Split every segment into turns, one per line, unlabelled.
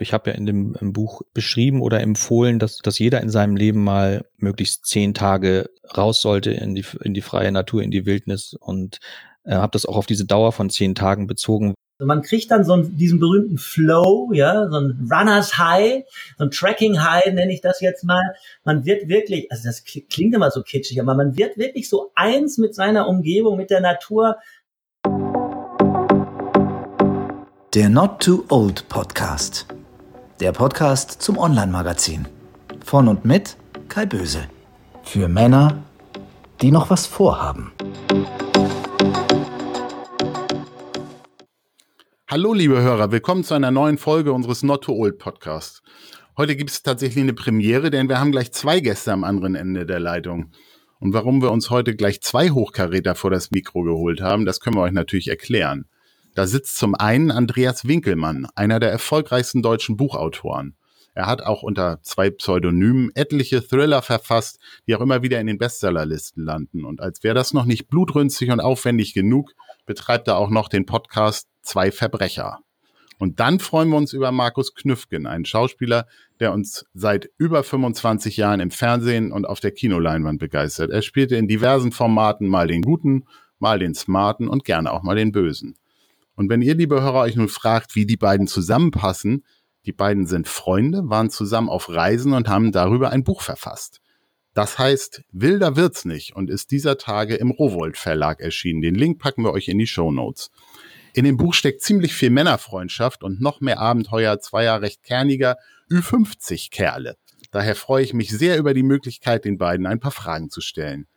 Ich habe ja in dem Buch beschrieben oder empfohlen, dass, dass jeder in seinem Leben mal möglichst zehn Tage raus sollte in die, in die freie Natur, in die Wildnis und äh, habe das auch auf diese Dauer von zehn Tagen bezogen.
Man kriegt dann so einen, diesen berühmten Flow, ja, so ein Runners High, so ein Tracking High nenne ich das jetzt mal. Man wird wirklich, also das klingt immer so kitschig, aber man wird wirklich so eins mit seiner Umgebung, mit der Natur.
Der Not Too Old Podcast der Podcast zum Online-Magazin. Von und mit Kai Böse. Für Männer, die noch was vorhaben.
Hallo, liebe Hörer, willkommen zu einer neuen Folge unseres Not Too Old Podcasts. Heute gibt es tatsächlich eine Premiere, denn wir haben gleich zwei Gäste am anderen Ende der Leitung. Und warum wir uns heute gleich zwei Hochkaräter vor das Mikro geholt haben, das können wir euch natürlich erklären. Da sitzt zum einen Andreas Winkelmann, einer der erfolgreichsten deutschen Buchautoren. Er hat auch unter zwei Pseudonymen etliche Thriller verfasst, die auch immer wieder in den Bestsellerlisten landen. Und als wäre das noch nicht blutrünstig und aufwendig genug, betreibt er auch noch den Podcast Zwei Verbrecher. Und dann freuen wir uns über Markus Knüffgen, einen Schauspieler, der uns seit über 25 Jahren im Fernsehen und auf der Kinoleinwand begeistert. Er spielte in diversen Formaten mal den Guten, mal den Smarten und gerne auch mal den Bösen. Und wenn ihr, liebe Hörer, euch nun fragt, wie die beiden zusammenpassen, die beiden sind Freunde, waren zusammen auf Reisen und haben darüber ein Buch verfasst. Das heißt, Wilder wird's nicht und ist dieser Tage im Rowold Verlag erschienen. Den Link packen wir euch in die Show Notes. In dem Buch steckt ziemlich viel Männerfreundschaft und noch mehr Abenteuer zweier recht kerniger Ü50 Kerle. Daher freue ich mich sehr über die Möglichkeit, den beiden ein paar Fragen zu stellen.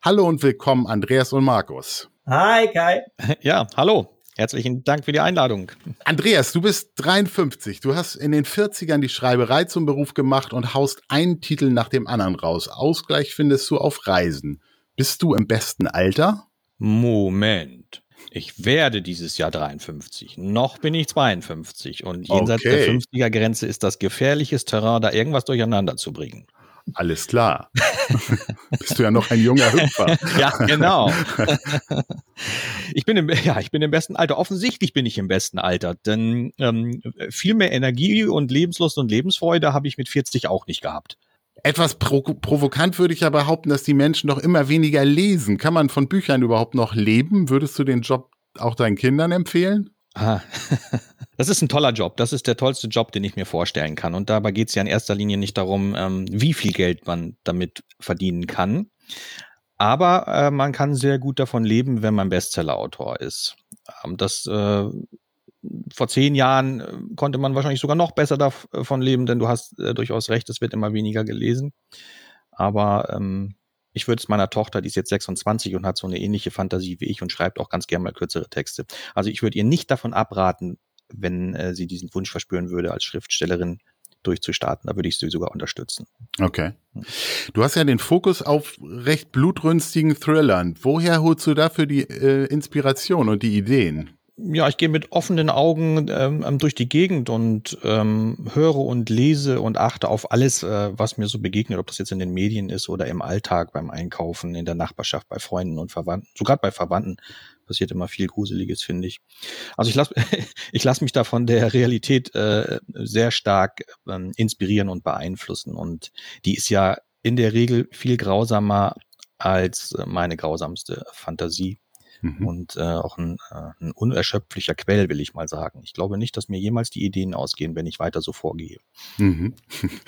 Hallo und willkommen, Andreas und Markus.
Hi, Kai.
Ja, hallo. Herzlichen Dank für die Einladung.
Andreas, du bist 53. Du hast in den 40ern die Schreiberei zum Beruf gemacht und haust einen Titel nach dem anderen raus. Ausgleich findest du auf Reisen. Bist du im besten Alter?
Moment. Ich werde dieses Jahr 53. Noch bin ich 52. Und jenseits okay. der 50er-Grenze ist das gefährliches Terrain, da irgendwas durcheinander zu bringen.
Alles klar. Bist du ja noch ein junger Hüpfer.
ja, genau. ich bin im, ja, ich bin im besten Alter. Offensichtlich bin ich im besten Alter, denn ähm, viel mehr Energie und Lebenslust und Lebensfreude habe ich mit 40 auch nicht gehabt.
Etwas pro provokant würde ich ja behaupten, dass die Menschen doch immer weniger lesen. Kann man von Büchern überhaupt noch leben? Würdest du den Job auch deinen Kindern empfehlen?
Ah. Das ist ein toller Job. Das ist der tollste Job, den ich mir vorstellen kann. Und dabei geht es ja in erster Linie nicht darum, ähm, wie viel Geld man damit verdienen kann. Aber äh, man kann sehr gut davon leben, wenn man Bestseller-Autor ist. Ähm, das äh, vor zehn Jahren äh, konnte man wahrscheinlich sogar noch besser davon leben, denn du hast durchaus recht, es wird immer weniger gelesen. Aber ähm, ich würde es meiner Tochter, die ist jetzt 26 und hat so eine ähnliche Fantasie wie ich und schreibt auch ganz gerne mal kürzere Texte. Also ich würde ihr nicht davon abraten, wenn äh, sie diesen Wunsch verspüren würde, als Schriftstellerin durchzustarten. Da würde ich sie sogar unterstützen.
Okay. Du hast ja den Fokus auf recht blutrünstigen Thrillern. Woher holst du dafür die äh, Inspiration und die Ideen?
Ja, ich gehe mit offenen Augen ähm, ähm, durch die Gegend und ähm, höre und lese und achte auf alles, äh, was mir so begegnet, ob das jetzt in den Medien ist oder im Alltag beim Einkaufen, in der Nachbarschaft, bei Freunden und Verwandten. Sogar bei Verwandten passiert immer viel Gruseliges, finde ich. Also ich lasse ich lass mich da von der Realität äh, sehr stark ähm, inspirieren und beeinflussen. Und die ist ja in der Regel viel grausamer als meine grausamste Fantasie mhm. und äh, auch ein, äh, ein unerschöpflicher Quell, will ich mal sagen. Ich glaube nicht, dass mir jemals die Ideen ausgehen, wenn ich weiter so vorgehe. Mhm.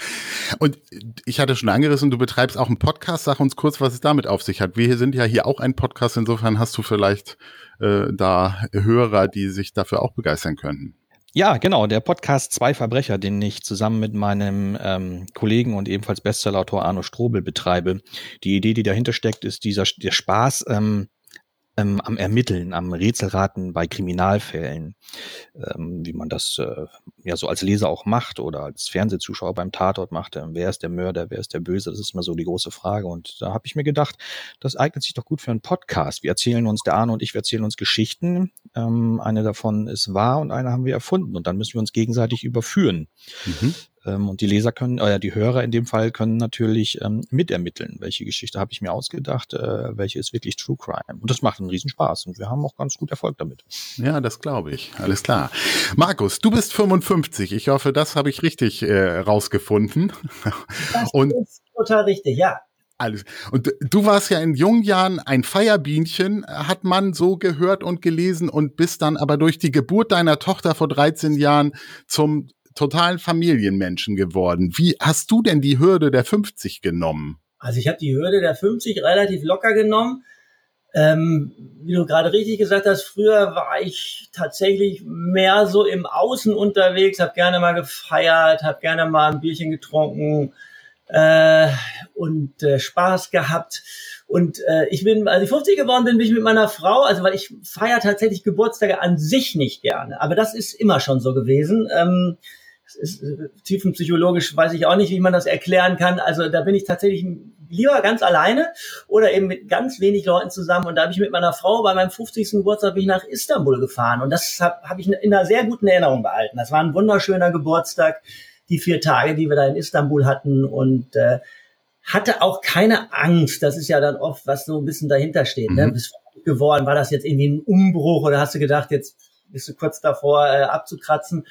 Und ich hatte schon angerissen, du betreibst auch einen Podcast. Sag uns kurz, was es damit auf sich hat. Wir sind ja hier auch ein Podcast, insofern hast du vielleicht äh, da Hörer, die sich dafür auch begeistern könnten.
Ja, genau, der Podcast Zwei Verbrecher, den ich zusammen mit meinem ähm, Kollegen und ebenfalls Bestsellerautor Arno Strobel betreibe. Die Idee, die dahinter steckt, ist dieser der Spaß, ähm, ähm, am Ermitteln, am Rätselraten bei Kriminalfällen, ähm, wie man das äh, ja so als Leser auch macht oder als Fernsehzuschauer beim Tatort macht. Äh, wer ist der Mörder, wer ist der Böse? Das ist immer so die große Frage. Und da habe ich mir gedacht, das eignet sich doch gut für einen Podcast. Wir erzählen uns, der Arne und ich, wir erzählen uns Geschichten. Ähm, eine davon ist wahr und eine haben wir erfunden. Und dann müssen wir uns gegenseitig überführen. Mhm. Ähm, und die Leser können, oder die Hörer in dem Fall können natürlich ähm, mitermitteln, welche Geschichte habe ich mir ausgedacht, äh, welche ist wirklich True Crime. Und das macht einen Riesenspaß und wir haben auch ganz gut Erfolg damit.
Ja, das glaube ich. Alles klar. Markus, du bist 55. Ich hoffe, das habe ich richtig äh, rausgefunden.
Das und ist total richtig, ja.
Alles. Und du warst ja in jungen Jahren ein Feierbienchen, hat man so gehört und gelesen und bist dann aber durch die Geburt deiner Tochter vor 13 Jahren zum totalen Familienmenschen geworden. Wie hast du denn die Hürde der 50 genommen?
Also ich habe die Hürde der 50 relativ locker genommen. Ähm, wie du gerade richtig gesagt hast, früher war ich tatsächlich mehr so im Außen unterwegs, habe gerne mal gefeiert, habe gerne mal ein Bierchen getrunken äh, und äh, Spaß gehabt. Und äh, ich bin, als ich 50 geworden bin, bin ich mit meiner Frau, also weil ich feiere tatsächlich Geburtstage an sich nicht gerne, aber das ist immer schon so gewesen. Ähm, ist, äh, tiefenpsychologisch weiß ich auch nicht, wie man das erklären kann. Also da bin ich tatsächlich lieber ganz alleine oder eben mit ganz wenig Leuten zusammen. Und da habe ich mit meiner Frau bei meinem 50. Geburtstag bin ich nach Istanbul gefahren. Und das habe hab ich in einer sehr guten Erinnerung behalten. Das war ein wunderschöner Geburtstag, die vier Tage, die wir da in Istanbul hatten. Und äh, hatte auch keine Angst. Das ist ja dann oft, was so ein bisschen dahinter steht. Ne? Mhm. Ne? Bist geworden, war das jetzt irgendwie ein Umbruch oder hast du gedacht, jetzt bist du kurz davor äh, abzukratzen?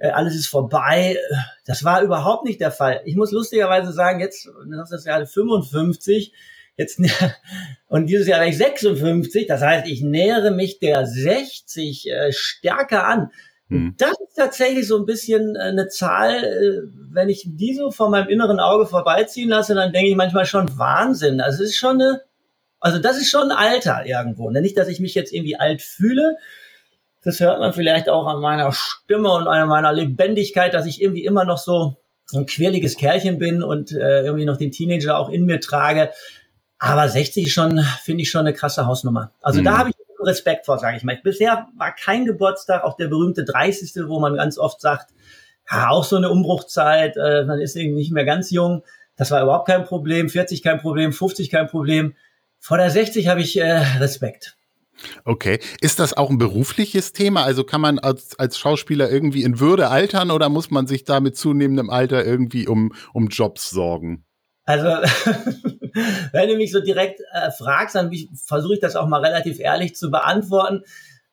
Äh, alles ist vorbei. Das war überhaupt nicht der Fall. Ich muss lustigerweise sagen, jetzt, das ist ja 55, jetzt, und dieses Jahr werde ich 56, das heißt, ich nähere mich der 60 äh, stärker an. Hm. Das ist tatsächlich so ein bisschen äh, eine Zahl, äh, wenn ich die so vor meinem inneren Auge vorbeiziehen lasse, dann denke ich manchmal schon Wahnsinn. Also es ist schon eine, also das ist schon ein Alter irgendwo. Ne? Nicht, dass ich mich jetzt irgendwie alt fühle, das hört man vielleicht auch an meiner Stimme und an meiner Lebendigkeit, dass ich irgendwie immer noch so ein quirliges Kerlchen bin und äh, irgendwie noch den Teenager auch in mir trage. Aber 60 ist schon, finde ich schon eine krasse Hausnummer. Also mhm. da habe ich Respekt vor, sage ich mal. Bisher war kein Geburtstag, auch der berühmte 30., wo man ganz oft sagt, ja, auch so eine Umbruchzeit, äh, man ist irgendwie nicht mehr ganz jung. Das war überhaupt kein Problem. 40 kein Problem, 50 kein Problem. Vor der 60 habe ich äh, Respekt.
Okay. Ist das auch ein berufliches Thema? Also kann man als, als Schauspieler irgendwie in Würde altern oder muss man sich da mit zunehmendem Alter irgendwie um, um Jobs sorgen?
Also, wenn du mich so direkt äh, fragst, dann versuche ich das auch mal relativ ehrlich zu beantworten.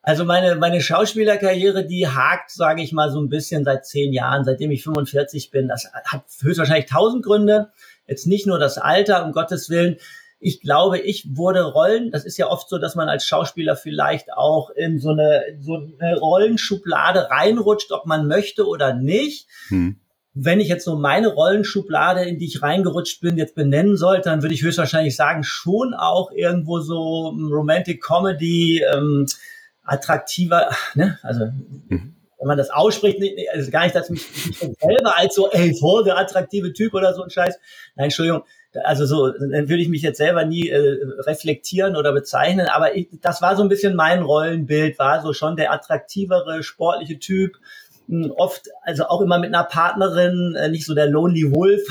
Also meine, meine Schauspielerkarriere, die hakt, sage ich mal, so ein bisschen seit zehn Jahren, seitdem ich 45 bin. Das hat höchstwahrscheinlich tausend Gründe. Jetzt nicht nur das Alter, um Gottes Willen ich glaube, ich wurde Rollen, das ist ja oft so, dass man als Schauspieler vielleicht auch in so eine, so eine Rollenschublade reinrutscht, ob man möchte oder nicht. Hm. Wenn ich jetzt so meine Rollenschublade, in die ich reingerutscht bin, jetzt benennen sollte, dann würde ich höchstwahrscheinlich sagen, schon auch irgendwo so Romantic Comedy, ähm, attraktiver, ne? Also hm wenn man das ausspricht, also gar nicht, dass mich, mich selber als so, ey, voll der attraktive Typ oder so ein Scheiß. Nein, Entschuldigung, also so, dann würde ich mich jetzt selber nie äh, reflektieren oder bezeichnen, aber ich, das war so ein bisschen mein Rollenbild, war so schon der attraktivere, sportliche Typ, hm, oft, also auch immer mit einer Partnerin, äh, nicht so der Lonely Wolf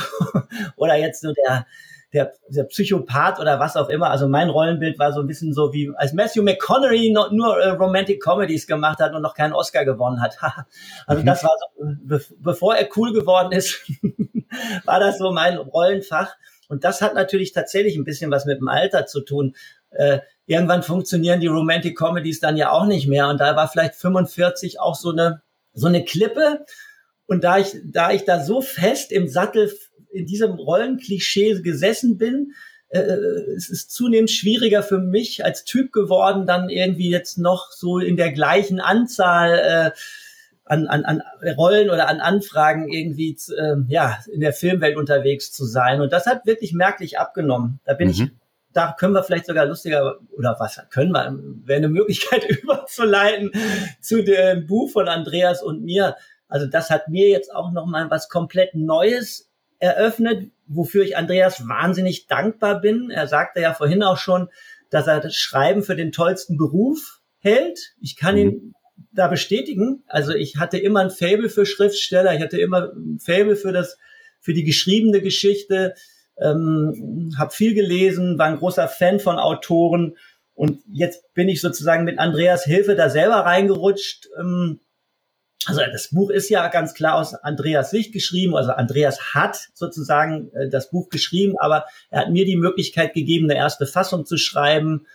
oder jetzt so der, der, der Psychopath oder was auch immer. Also mein Rollenbild war so ein bisschen so wie, als Matthew McConaughey noch, nur äh, Romantic Comedies gemacht hat und noch keinen Oscar gewonnen hat. also mhm. das war so, be bevor er cool geworden ist, war das so mein Rollenfach. Und das hat natürlich tatsächlich ein bisschen was mit dem Alter zu tun. Äh, irgendwann funktionieren die Romantic Comedies dann ja auch nicht mehr. Und da war vielleicht 45 auch so eine, so eine Klippe. Und da ich, da ich da so fest im Sattel in diesem Rollenklischee gesessen bin, äh, es ist zunehmend schwieriger für mich als Typ geworden, dann irgendwie jetzt noch so in der gleichen Anzahl äh, an, an, an Rollen oder an Anfragen irgendwie äh, ja in der Filmwelt unterwegs zu sein. Und das hat wirklich merklich abgenommen. Da bin mhm. ich, da können wir vielleicht sogar lustiger oder was können wir, wäre eine Möglichkeit überzuleiten zu dem Buch von Andreas und mir. Also das hat mir jetzt auch noch mal was komplett Neues eröffnet, wofür ich Andreas wahnsinnig dankbar bin. Er sagte ja vorhin auch schon, dass er das Schreiben für den tollsten Beruf hält. Ich kann mhm. ihn da bestätigen. Also ich hatte immer ein Fable für Schriftsteller, ich hatte immer ein Fable für das, für die geschriebene Geschichte, ähm, habe viel gelesen, war ein großer Fan von Autoren und jetzt bin ich sozusagen mit Andreas Hilfe da selber reingerutscht. Ähm, also das Buch ist ja ganz klar aus Andreas Sicht geschrieben. Also Andreas hat sozusagen äh, das Buch geschrieben, aber er hat mir die Möglichkeit gegeben, eine erste Fassung zu schreiben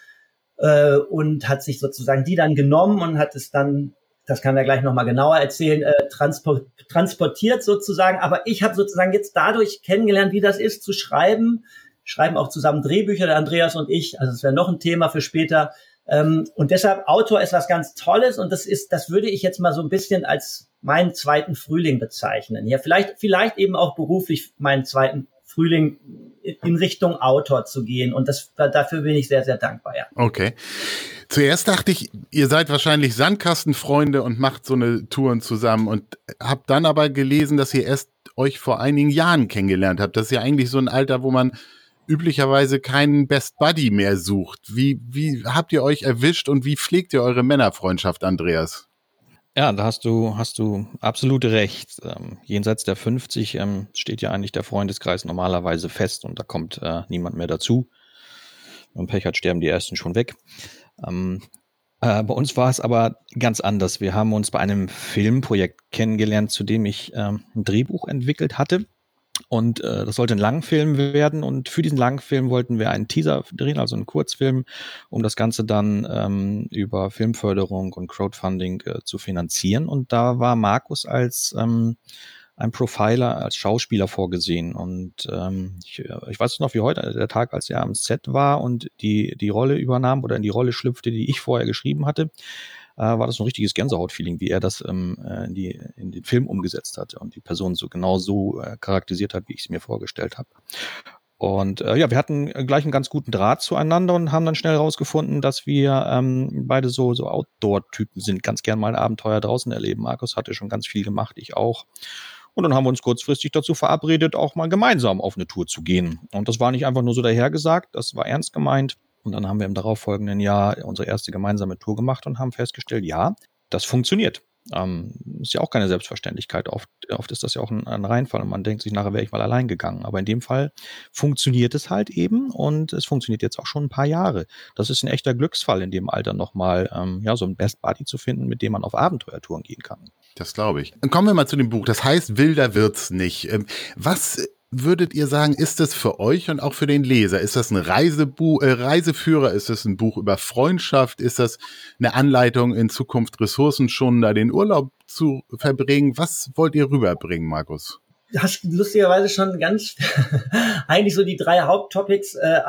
äh, und hat sich sozusagen die dann genommen und hat es dann, das kann er gleich nochmal genauer erzählen, äh, transport, transportiert sozusagen. Aber ich habe sozusagen jetzt dadurch kennengelernt, wie das ist zu schreiben. Schreiben auch zusammen Drehbücher, der Andreas und ich. Also es wäre noch ein Thema für später ähm, und deshalb Autor ist was ganz Tolles und das ist, das würde ich jetzt mal so ein bisschen als meinen zweiten Frühling bezeichnen. Ja, vielleicht, vielleicht eben auch beruflich meinen zweiten Frühling in Richtung Autor zu gehen. Und das, dafür bin ich sehr, sehr dankbar, ja.
Okay. Zuerst dachte ich, ihr seid wahrscheinlich Sandkastenfreunde und macht so eine Touren zusammen und habt dann aber gelesen, dass ihr erst euch vor einigen Jahren kennengelernt habt. Das ist ja eigentlich so ein Alter, wo man üblicherweise keinen Best Buddy mehr sucht. Wie, wie habt ihr euch erwischt und wie pflegt ihr eure Männerfreundschaft, Andreas?
Ja, da hast du, hast du absolut recht. Ähm, jenseits der 50 ähm, steht ja eigentlich der Freundeskreis normalerweise fest und da kommt äh, niemand mehr dazu. Wenn Pech hat, sterben die ersten schon weg. Ähm, äh, bei uns war es aber ganz anders. Wir haben uns bei einem Filmprojekt kennengelernt, zu dem ich ähm, ein Drehbuch entwickelt hatte. Und äh, das sollte ein Langfilm werden. Und für diesen Langfilm wollten wir einen Teaser drehen, also einen Kurzfilm, um das Ganze dann ähm, über Filmförderung und Crowdfunding äh, zu finanzieren. Und da war Markus als ähm, ein Profiler, als Schauspieler vorgesehen. Und ähm, ich, ich weiß noch wie heute, der Tag, als er am Set war und die, die Rolle übernahm oder in die Rolle schlüpfte, die ich vorher geschrieben hatte äh, war das ein richtiges Gänsehautfeeling, wie er das ähm, äh, in, die, in den Film umgesetzt hatte und die Person so genau so äh, charakterisiert hat, wie ich es mir vorgestellt habe. Und äh, ja, wir hatten gleich einen ganz guten Draht zueinander und haben dann schnell herausgefunden, dass wir ähm, beide so, so Outdoor-Typen sind, ganz gern mal ein Abenteuer draußen erleben. Markus hatte schon ganz viel gemacht, ich auch. Und dann haben wir uns kurzfristig dazu verabredet, auch mal gemeinsam auf eine Tour zu gehen. Und das war nicht einfach nur so dahergesagt, das war ernst gemeint. Und dann haben wir im darauffolgenden Jahr unsere erste gemeinsame Tour gemacht und haben festgestellt, ja, das funktioniert. Ähm, ist ja auch keine Selbstverständlichkeit. Oft, oft ist das ja auch ein, ein Reinfall und man denkt sich, nachher wäre ich mal allein gegangen. Aber in dem Fall funktioniert es halt eben und es funktioniert jetzt auch schon ein paar Jahre. Das ist ein echter Glücksfall in dem Alter nochmal, ähm, ja, so ein Best Buddy zu finden, mit dem man auf Abenteuertouren gehen kann.
Das glaube ich. Kommen wir mal zu dem Buch. Das heißt, wilder wird's nicht. Ähm, was würdet ihr sagen, ist es für euch und auch für den Leser? Ist das ein Reisebuch, äh, Reiseführer? Ist das ein Buch über Freundschaft? Ist das eine Anleitung, in Zukunft ressourcenschonender den Urlaub zu verbringen? Was wollt ihr rüberbringen, Markus?
Du hast lustigerweise schon ganz eigentlich so die drei Haupttopics äh,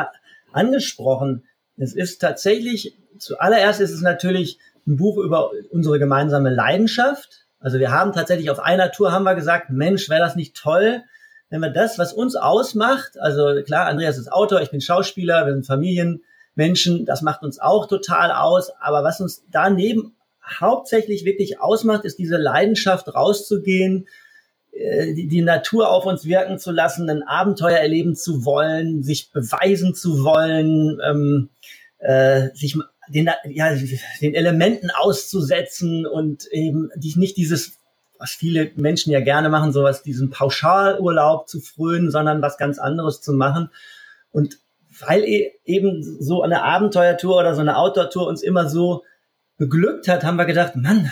angesprochen. Es ist tatsächlich, zuallererst ist es natürlich ein Buch über unsere gemeinsame Leidenschaft. Also wir haben tatsächlich auf einer Tour haben wir gesagt, Mensch, wäre das nicht toll, wenn wir das, was uns ausmacht, also klar, Andreas ist Autor, ich bin Schauspieler, wir sind Familienmenschen, das macht uns auch total aus, aber was uns daneben hauptsächlich wirklich ausmacht, ist diese Leidenschaft rauszugehen, äh, die, die Natur auf uns wirken zu lassen, ein Abenteuer erleben zu wollen, sich beweisen zu wollen, ähm, äh, sich den, ja, den Elementen auszusetzen und eben die, nicht dieses was viele Menschen ja gerne machen, sowas, diesen Pauschalurlaub zu frönen, sondern was ganz anderes zu machen. Und weil e-, eben so eine Abenteuertour oder so eine Outdoor-Tour uns immer so beglückt hat, haben wir gedacht, Mann,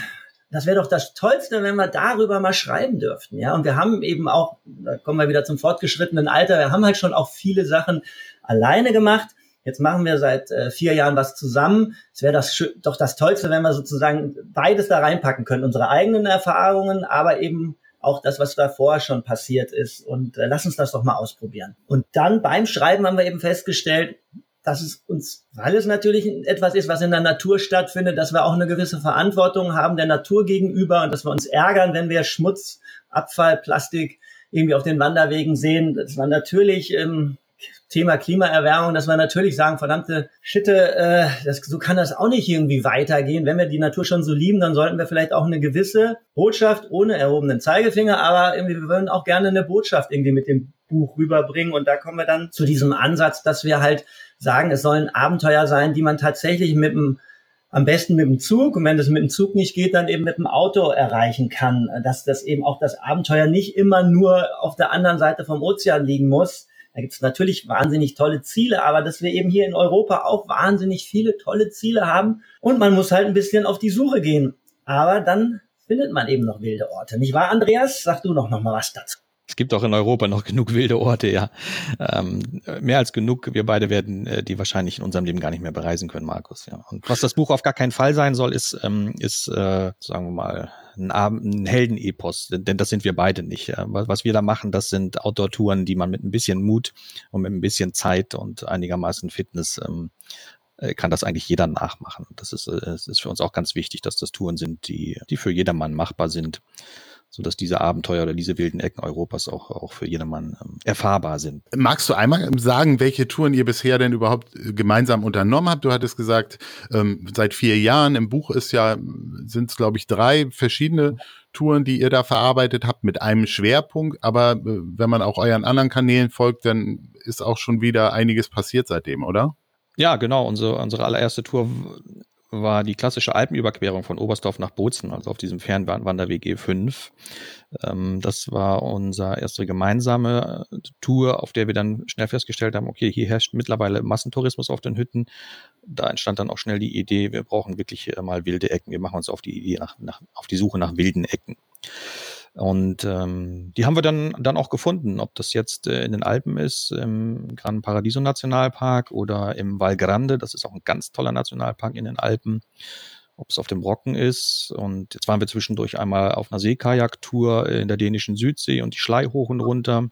das wäre doch das Tollste, wenn wir darüber mal schreiben dürften. Ja, und wir haben eben auch, da kommen wir wieder zum fortgeschrittenen Alter, wir haben halt schon auch viele Sachen alleine gemacht. Jetzt machen wir seit äh, vier Jahren was zusammen. Es wäre das doch das Tollste, wenn wir sozusagen beides da reinpacken können. Unsere eigenen Erfahrungen, aber eben auch das, was davor schon passiert ist. Und äh, lass uns das doch mal ausprobieren. Und dann beim Schreiben haben wir eben festgestellt, dass es uns, weil es natürlich etwas ist, was in der Natur stattfindet, dass wir auch eine gewisse Verantwortung haben der Natur gegenüber und dass wir uns ärgern, wenn wir Schmutz, Abfall, Plastik irgendwie auf den Wanderwegen sehen. Das war natürlich ähm, Thema Klimaerwärmung, dass wir natürlich sagen, verdammte Schitte, äh, das, so kann das auch nicht irgendwie weitergehen. Wenn wir die Natur schon so lieben, dann sollten wir vielleicht auch eine gewisse Botschaft ohne erhobenen Zeigefinger, aber irgendwie wir wollen auch gerne eine Botschaft irgendwie mit dem Buch rüberbringen. Und da kommen wir dann zu diesem Ansatz, dass wir halt sagen, es sollen Abenteuer sein, die man tatsächlich mit dem am besten mit dem Zug und wenn das mit dem Zug nicht geht, dann eben mit dem Auto erreichen kann. Dass das eben auch das Abenteuer nicht immer nur auf der anderen Seite vom Ozean liegen muss, da gibt es natürlich wahnsinnig tolle Ziele, aber dass wir eben hier in Europa auch wahnsinnig viele tolle Ziele haben und man muss halt ein bisschen auf die Suche gehen. Aber dann findet man eben noch wilde Orte. Nicht wahr, Andreas? Sag du noch, noch mal was dazu.
Es gibt auch in Europa noch genug wilde Orte, ja. Ähm, mehr als genug. Wir beide werden äh, die wahrscheinlich in unserem Leben gar nicht mehr bereisen können, Markus. Ja. Und was das Buch auf gar keinen Fall sein soll, ist, ähm, ist äh, sagen wir mal, ein, ein Heldenepos, denn das sind wir beide nicht. Was wir da machen, das sind Outdoor-Touren, die man mit ein bisschen Mut und mit ein bisschen Zeit und einigermaßen Fitness ähm, äh, kann das eigentlich jeder nachmachen. Das ist, äh, ist für uns auch ganz wichtig, dass das Touren sind, die, die für jedermann machbar sind so dass diese Abenteuer oder diese wilden Ecken Europas auch, auch für jedermann ähm, erfahrbar sind.
Magst du einmal sagen, welche Touren ihr bisher denn überhaupt äh, gemeinsam unternommen habt? Du hattest gesagt, ähm, seit vier Jahren im Buch ist ja, sind es glaube ich drei verschiedene Touren, die ihr da verarbeitet habt mit einem Schwerpunkt. Aber äh, wenn man auch euren anderen Kanälen folgt, dann ist auch schon wieder einiges passiert seitdem, oder?
Ja, genau. Unsere, unsere allererste Tour war die klassische Alpenüberquerung von Oberstdorf nach Bozen, also auf diesem Fernwanderweg E5. Ähm, das war unsere erste gemeinsame äh, Tour, auf der wir dann schnell festgestellt haben, okay, hier herrscht mittlerweile Massentourismus auf den Hütten. Da entstand dann auch schnell die Idee, wir brauchen wirklich äh, mal wilde Ecken. Wir machen uns auf die Idee nach, nach auf die Suche nach wilden Ecken. Und ähm, die haben wir dann, dann auch gefunden, ob das jetzt äh, in den Alpen ist, im Gran Paradiso Nationalpark oder im Val Grande, das ist auch ein ganz toller Nationalpark in den Alpen, ob es auf dem Brocken ist. Und jetzt waren wir zwischendurch einmal auf einer Seekajaktour in der dänischen Südsee und die Schlei hoch und runter.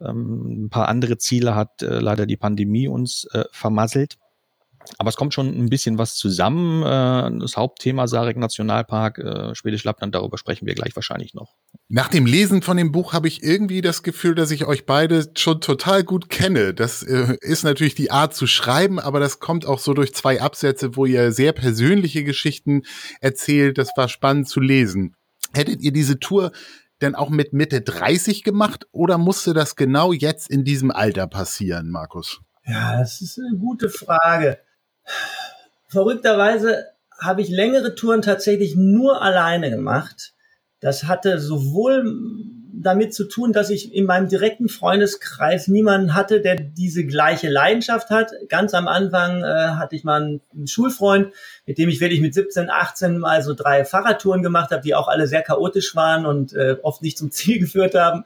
Ähm, ein paar andere Ziele hat äh, leider die Pandemie uns äh, vermasselt. Aber es kommt schon ein bisschen was zusammen. Äh, das Hauptthema Sarek Nationalpark, äh, Schwedisch Lappland, darüber sprechen wir gleich wahrscheinlich noch.
Nach dem Lesen von dem Buch habe ich irgendwie das Gefühl, dass ich euch beide schon total gut kenne. Das äh, ist natürlich die Art zu schreiben, aber das kommt auch so durch zwei Absätze, wo ihr sehr persönliche Geschichten erzählt. Das war spannend zu lesen. Hättet ihr diese Tour denn auch mit Mitte 30 gemacht oder musste das genau jetzt in diesem Alter passieren, Markus?
Ja, das ist eine gute Frage. Verrückterweise habe ich längere Touren tatsächlich nur alleine gemacht. Das hatte sowohl damit zu tun, dass ich in meinem direkten Freundeskreis niemanden hatte, der diese gleiche Leidenschaft hat. Ganz am Anfang äh, hatte ich mal einen, einen, Schulfreund, mit dem ich wirklich mit 17, 18 mal so drei Fahrradtouren gemacht habe, die auch alle sehr chaotisch waren und äh, oft nicht zum Ziel geführt haben.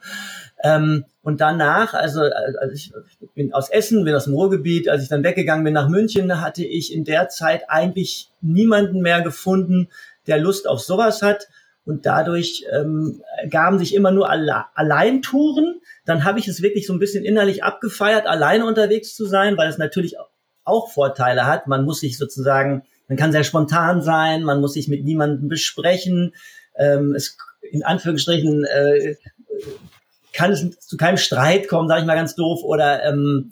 Ähm, und danach, also, also ich bin aus Essen, bin aus dem Ruhrgebiet, als ich dann weggegangen bin nach München, hatte ich in der Zeit eigentlich niemanden mehr gefunden, der Lust auf sowas hat. Und dadurch ähm, gaben sich immer nur Alle Alleintouren. Dann habe ich es wirklich so ein bisschen innerlich abgefeiert, alleine unterwegs zu sein, weil es natürlich auch Vorteile hat. Man muss sich sozusagen, man kann sehr spontan sein, man muss sich mit niemandem besprechen. Ähm, es in Anführungsstrichen äh, kann es zu keinem Streit kommen, sage ich mal ganz doof. Oder ähm,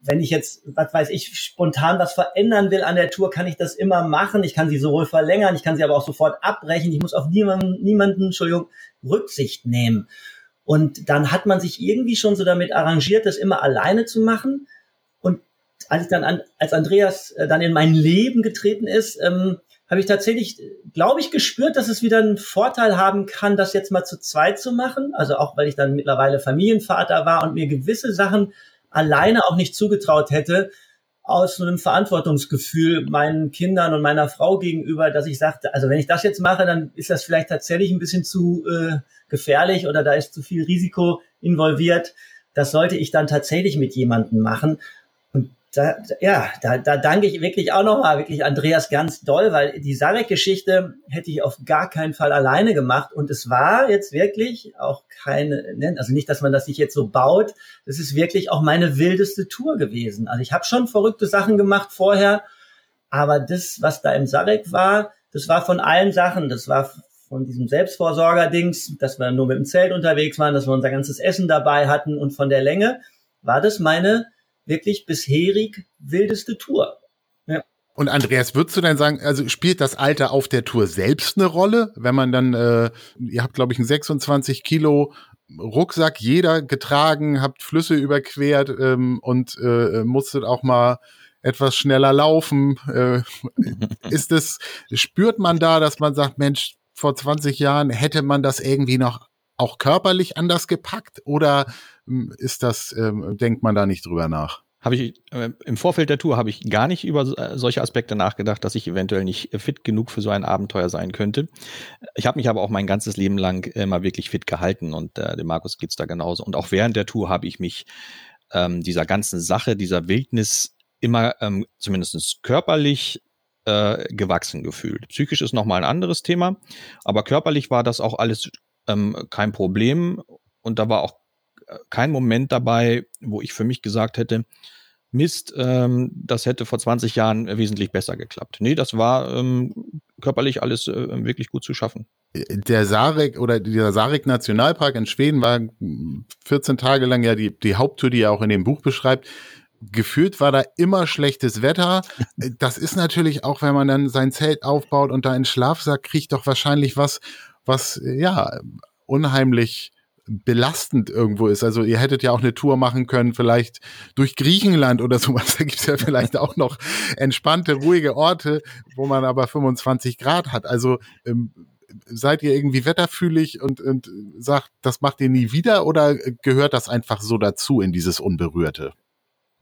wenn ich jetzt, was weiß ich, spontan was verändern will an der Tour, kann ich das immer machen. Ich kann sie sowohl verlängern, ich kann sie aber auch sofort abbrechen. Ich muss auf niemanden, niemanden, Entschuldigung, Rücksicht nehmen. Und dann hat man sich irgendwie schon so damit arrangiert, das immer alleine zu machen. Und als ich dann an, als Andreas äh, dann in mein Leben getreten ist, ähm, habe ich tatsächlich, glaube ich, gespürt, dass es wieder einen Vorteil haben kann, das jetzt mal zu zweit zu machen. Also auch, weil ich dann mittlerweile Familienvater war und mir gewisse Sachen alleine auch nicht zugetraut hätte, aus so einem Verantwortungsgefühl meinen Kindern und meiner Frau gegenüber, dass ich sagte, also wenn ich das jetzt mache, dann ist das vielleicht tatsächlich ein bisschen zu äh, gefährlich oder da ist zu viel Risiko involviert. Das sollte ich dann tatsächlich mit jemandem machen da, ja, da, da danke ich wirklich auch nochmal, wirklich Andreas ganz doll, weil die Sarek-Geschichte hätte ich auf gar keinen Fall alleine gemacht. Und es war jetzt wirklich auch keine, ne, also nicht, dass man das sich jetzt so baut, das ist wirklich auch meine wildeste Tour gewesen. Also ich habe schon verrückte Sachen gemacht vorher, aber das, was da im Sarek war, das war von allen Sachen. Das war von diesem Selbstvorsorger-Dings, dass wir nur mit dem Zelt unterwegs waren, dass wir unser ganzes Essen dabei hatten und von der Länge war das meine wirklich bisherig wildeste Tour.
Ja. Und Andreas, würdest du denn sagen, also spielt das Alter auf der Tour selbst eine Rolle, wenn man dann, äh, ihr habt glaube ich einen 26 Kilo Rucksack jeder getragen, habt Flüsse überquert ähm, und äh, musstet auch mal etwas schneller laufen. Äh, ist es, spürt man da, dass man sagt, Mensch, vor 20 Jahren hätte man das irgendwie noch auch körperlich anders gepackt oder ist das, ähm, denkt man da nicht drüber nach?
habe ich äh, im Vorfeld der Tour habe ich gar nicht über äh, solche Aspekte nachgedacht, dass ich eventuell nicht fit genug für so ein Abenteuer sein könnte. Ich habe mich aber auch mein ganzes Leben lang immer wirklich fit gehalten und äh, dem Markus geht's da genauso. Und auch während der Tour habe ich mich ähm, dieser ganzen Sache, dieser Wildnis immer ähm, zumindest körperlich äh, gewachsen gefühlt. Psychisch ist nochmal ein anderes Thema, aber körperlich war das auch alles ähm, kein Problem und da war auch kein Moment dabei, wo ich für mich gesagt hätte, Mist, ähm, das hätte vor 20 Jahren wesentlich besser geklappt. Nee, das war ähm, körperlich alles äh, wirklich gut zu schaffen.
Der Sarek oder dieser Sarek Nationalpark in Schweden war 14 Tage lang ja die, die Haupttour, die er auch in dem Buch beschreibt gefühlt war da immer schlechtes Wetter. Das ist natürlich auch, wenn man dann sein Zelt aufbaut und da einen Schlafsack kriegt, doch wahrscheinlich was, was ja unheimlich belastend irgendwo ist. Also ihr hättet ja auch eine Tour machen können, vielleicht durch Griechenland oder sowas. Da gibt's ja vielleicht auch noch entspannte, ruhige Orte, wo man aber 25 Grad hat. Also ähm, seid ihr irgendwie wetterfühlig und, und sagt, das macht ihr nie wieder oder gehört das einfach so dazu in dieses Unberührte?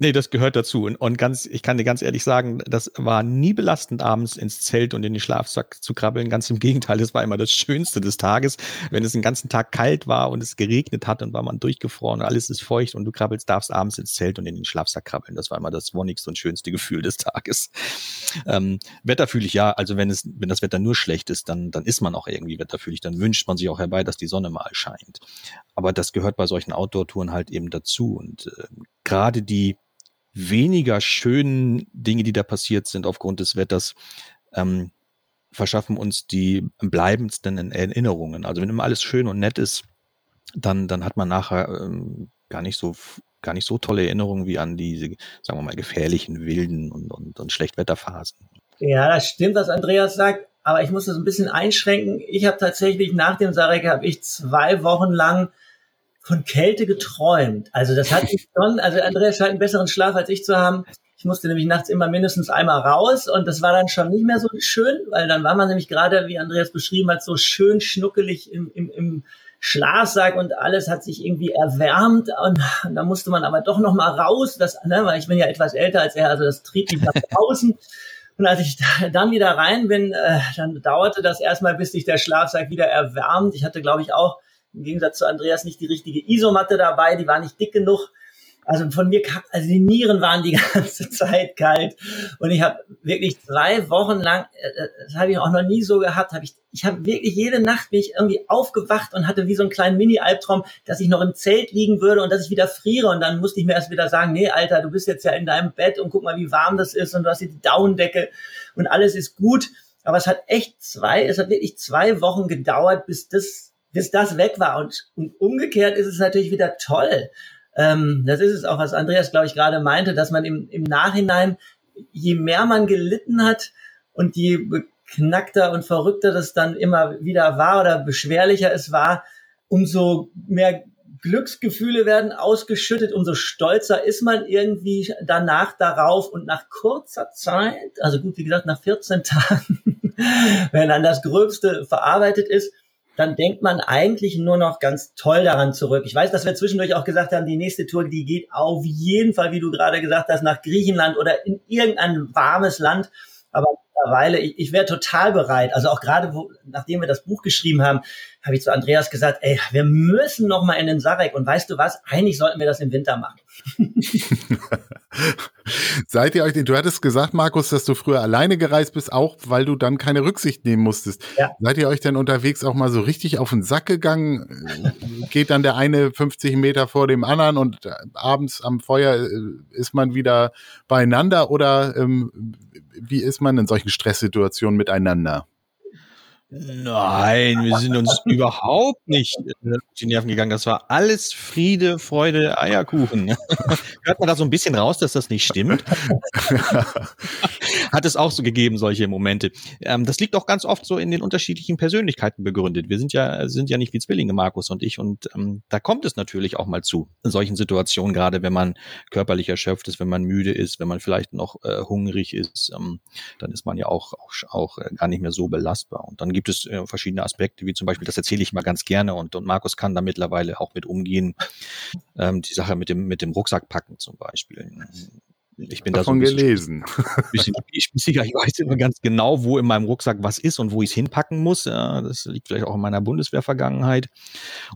Nee, das gehört dazu. Und, und ganz, ich kann dir ganz ehrlich sagen, das war nie belastend, abends ins Zelt und in den Schlafsack zu krabbeln. Ganz im Gegenteil, das war immer das Schönste des Tages, wenn es den ganzen Tag kalt war und es geregnet hat und war man durchgefroren und alles ist feucht und du krabbelst, darfst abends ins Zelt und in den Schlafsack krabbeln. Das war immer das wonnigste und schönste Gefühl des Tages. Ähm, wetterfühlig, ja, also wenn es, wenn das Wetter nur schlecht ist, dann, dann ist man auch irgendwie wetterfühlig. Dann wünscht man sich auch herbei, dass die Sonne mal scheint. Aber das gehört bei solchen Outdoor-Touren halt eben dazu. Und äh, gerade die weniger schönen Dinge, die da passiert sind aufgrund des Wetters, ähm, verschaffen uns die bleibendsten Erinnerungen. Also wenn immer alles schön und nett ist, dann, dann hat man nachher ähm, gar nicht so gar nicht so tolle Erinnerungen wie an diese, sagen wir mal, gefährlichen, wilden und, und, und Schlechtwetterphasen.
Ja, das stimmt, was Andreas sagt, aber ich muss das ein bisschen einschränken. Ich habe tatsächlich nach dem Sarek habe ich zwei Wochen lang von Kälte geträumt. Also das hatte ich schon, also Andreas scheint einen besseren Schlaf als ich zu haben. Ich musste nämlich nachts immer mindestens einmal raus und das war dann schon nicht mehr so schön, weil dann war man nämlich gerade, wie Andreas beschrieben hat, so schön schnuckelig im, im, im Schlafsack und alles hat sich irgendwie erwärmt und, und da musste man aber doch noch mal raus, das, ne, weil ich bin ja etwas älter als er, also das trieb mich nach draußen. Und als ich dann wieder rein bin, äh, dann dauerte das erstmal, bis sich der Schlafsack wieder erwärmt. Ich hatte, glaube ich, auch im Gegensatz zu Andreas nicht die richtige Isomatte dabei, die war nicht dick genug. Also von mir also die Nieren waren die ganze Zeit kalt und ich habe wirklich zwei Wochen lang, äh, äh, das habe ich auch noch nie so gehabt, habe ich, ich habe wirklich jede Nacht bin ich irgendwie aufgewacht und hatte wie so einen kleinen Mini-Albtraum, dass ich noch im Zelt liegen würde und dass ich wieder friere und dann musste ich mir erst wieder sagen, nee, Alter, du bist jetzt ja in deinem Bett und guck mal, wie warm das ist und du hast hier die Daunendecke und alles ist gut. Aber es hat echt zwei, es hat wirklich zwei Wochen gedauert, bis das bis das weg war. Und, und umgekehrt ist es natürlich wieder toll. Ähm, das ist es auch, was Andreas, glaube ich, gerade meinte, dass man im, im Nachhinein, je mehr man gelitten hat und je beknackter und verrückter das dann immer wieder war oder beschwerlicher es war, umso mehr Glücksgefühle werden ausgeschüttet, umso stolzer ist man irgendwie danach darauf und nach kurzer Zeit, also gut, wie gesagt, nach 14 Tagen, wenn dann das Gröbste verarbeitet ist, dann denkt man eigentlich nur noch ganz toll daran zurück. Ich weiß, dass wir zwischendurch auch gesagt haben, die nächste Tour, die geht auf jeden Fall, wie du gerade gesagt hast, nach Griechenland oder in irgendein warmes Land. Aber mittlerweile, ich, ich wäre total bereit. Also auch gerade, wo, nachdem wir das Buch geschrieben haben, habe ich zu Andreas gesagt, ey, wir müssen noch mal in den Sarek. Und weißt du was? Eigentlich sollten wir das im Winter machen.
Seid ihr euch, du hattest gesagt, Markus, dass du früher alleine gereist bist, auch weil du dann keine Rücksicht nehmen musstest. Ja. Seid ihr euch denn unterwegs auch mal so richtig auf den Sack gegangen? Geht dann der eine 50 Meter vor dem anderen und äh, abends am Feuer äh, ist man wieder beieinander oder ähm, wie ist man in solchen Stresssituationen miteinander?
Nein, wir sind uns überhaupt nicht äh, die Nerven gegangen. Das war alles Friede, Freude, Eierkuchen. Hört man da so ein bisschen raus, dass das nicht stimmt? Hat es auch so gegeben, solche Momente. Ähm, das liegt auch ganz oft so in den unterschiedlichen Persönlichkeiten begründet. Wir sind ja, sind ja nicht wie Zwillinge, Markus und ich. Und ähm, da kommt es natürlich auch mal zu, in solchen Situationen, gerade wenn man körperlich erschöpft ist, wenn man müde ist, wenn man vielleicht noch äh, hungrig ist, ähm, dann ist man ja auch, auch, auch äh, gar nicht mehr so belastbar. Und dann gibt es äh, verschiedene Aspekte, wie zum Beispiel, das erzähle ich mal ganz gerne und, und Markus kann da mittlerweile auch mit umgehen, Ähm, die Sache mit dem, mit dem Rucksackpacken zum Beispiel. Ich bin
Davon
da so ein
gelesen.
bisschen spießiger. Ich weiß immer ganz genau, wo in meinem Rucksack was ist und wo ich es hinpacken muss. Das liegt vielleicht auch in meiner Bundeswehrvergangenheit.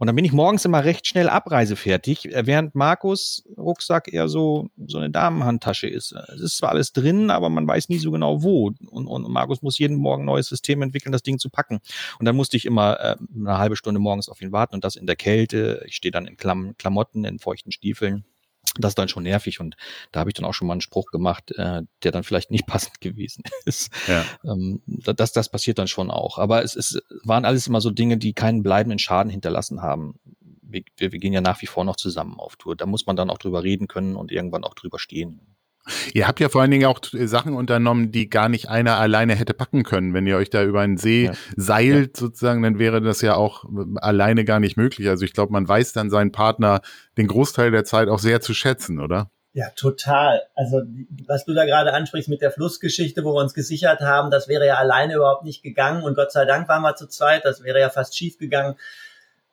Und dann bin ich morgens immer recht schnell abreisefertig, während Markus Rucksack eher so, so eine Damenhandtasche ist. Es ist zwar alles drin, aber man weiß nie so genau wo. Und, und Markus muss jeden Morgen ein neues System entwickeln, das Ding zu packen. Und dann musste ich immer äh, eine halbe Stunde morgens auf ihn warten und das in der Kälte. Ich stehe dann in Klam Klamotten, in feuchten Stiefeln das ist dann schon nervig und da habe ich dann auch schon mal einen Spruch gemacht, äh, der dann vielleicht nicht passend gewesen ist. Ja. Ähm, das, das passiert dann schon auch. Aber es, es waren alles immer so Dinge, die keinen bleibenden Schaden hinterlassen haben. Wir, wir, wir gehen ja nach wie vor noch zusammen auf Tour. Da muss man dann auch drüber reden können und irgendwann auch drüber stehen.
Ihr habt ja vor allen Dingen auch Sachen unternommen, die gar nicht einer alleine hätte packen können. Wenn ihr euch da über einen See ja. seilt, ja. sozusagen, dann wäre das ja auch alleine gar nicht möglich. Also ich glaube, man weiß dann seinen Partner den Großteil der Zeit auch sehr zu schätzen, oder?
Ja, total. Also was du da gerade ansprichst mit der Flussgeschichte, wo wir uns gesichert haben, das wäre ja alleine überhaupt nicht gegangen. Und Gott sei Dank waren wir zu zweit, das wäre ja fast schief gegangen.